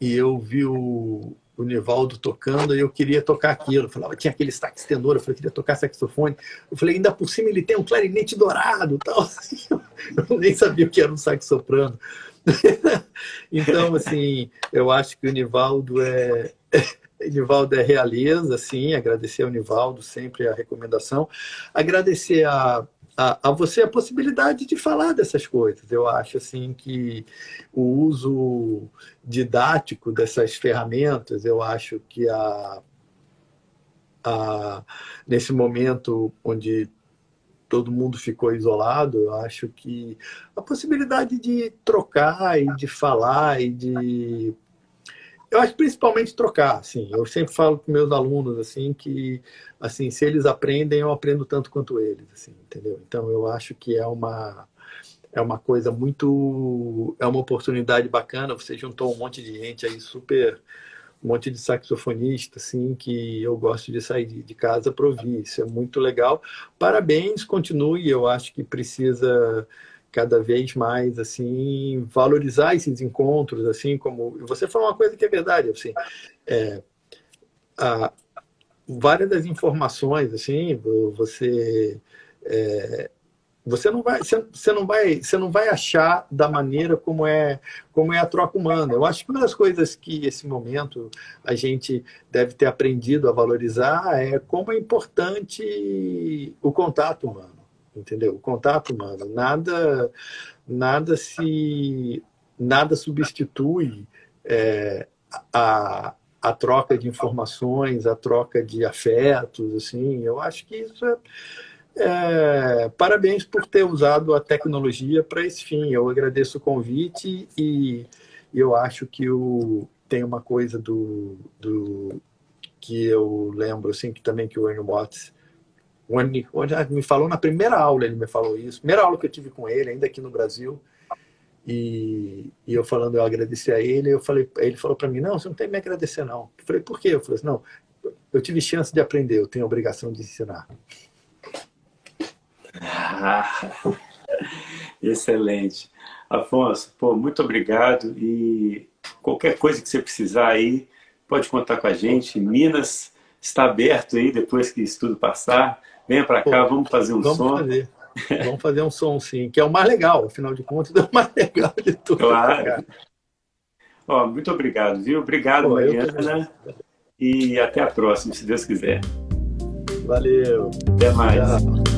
e eu vi o, o Nivaldo tocando e eu queria tocar aquilo. Eu falava, tinha aquele sax tenor, eu falei, queria tocar saxofone. Eu falei, ainda por cima ele tem um clarinete dourado tal. Eu nem sabia o que era um sax soprano. então, assim, eu acho que o Nivaldo é. Nivaldo é realeza, sim, agradecer ao Nivaldo sempre a recomendação, agradecer a, a, a, você a possibilidade de falar dessas coisas. Eu acho assim que o uso didático dessas ferramentas, eu acho que a, a, nesse momento onde todo mundo ficou isolado, eu acho que a possibilidade de trocar e de falar e de eu acho principalmente trocar, assim. Eu sempre falo com meus alunos assim que assim, se eles aprendem, eu aprendo tanto quanto eles, assim, entendeu? Então eu acho que é uma é uma coisa muito é uma oportunidade bacana, você juntou um monte de gente aí super um monte de saxofonista, assim, que eu gosto de sair de casa para ouvir. Isso é muito legal. Parabéns, continue. Eu acho que precisa cada vez mais assim valorizar esses encontros assim como você falou uma coisa que é verdade assim é, a, várias das informações assim você é, você não vai você não vai você não vai achar da maneira como é como é a troca humana eu acho que uma das coisas que esse momento a gente deve ter aprendido a valorizar é como é importante o contato humano entendeu? O contato humano, nada, nada se, nada substitui é, a, a troca de informações, a troca de afetos, assim. Eu acho que isso é, é parabéns por ter usado a tecnologia para esse fim. Eu agradeço o convite e, eu acho que o, tem uma coisa do, do que eu lembro assim que também que o Ernie Watts me falou na primeira aula, ele me falou isso, primeira aula que eu tive com ele, ainda aqui no Brasil, e, e eu falando, eu agradeci a ele, eu falei, ele falou para mim, não, você não tem que me agradecer não. Eu falei, por quê? Eu falei assim, não, eu tive chance de aprender, eu tenho a obrigação de ensinar. Ah, excelente. Afonso, pô, muito obrigado e qualquer coisa que você precisar aí, pode contar com a gente. Minas está aberto aí depois que isso tudo passar. Venha para cá, Pô, vamos fazer um vamos som. Fazer. Vamos fazer um som, sim, que é o mais legal, afinal de contas, é o mais legal de tudo. Claro. Ó, muito obrigado, viu? Obrigado, Pô, Mariana. E até a próxima, se Deus quiser. Valeu. Até mais. Tchau.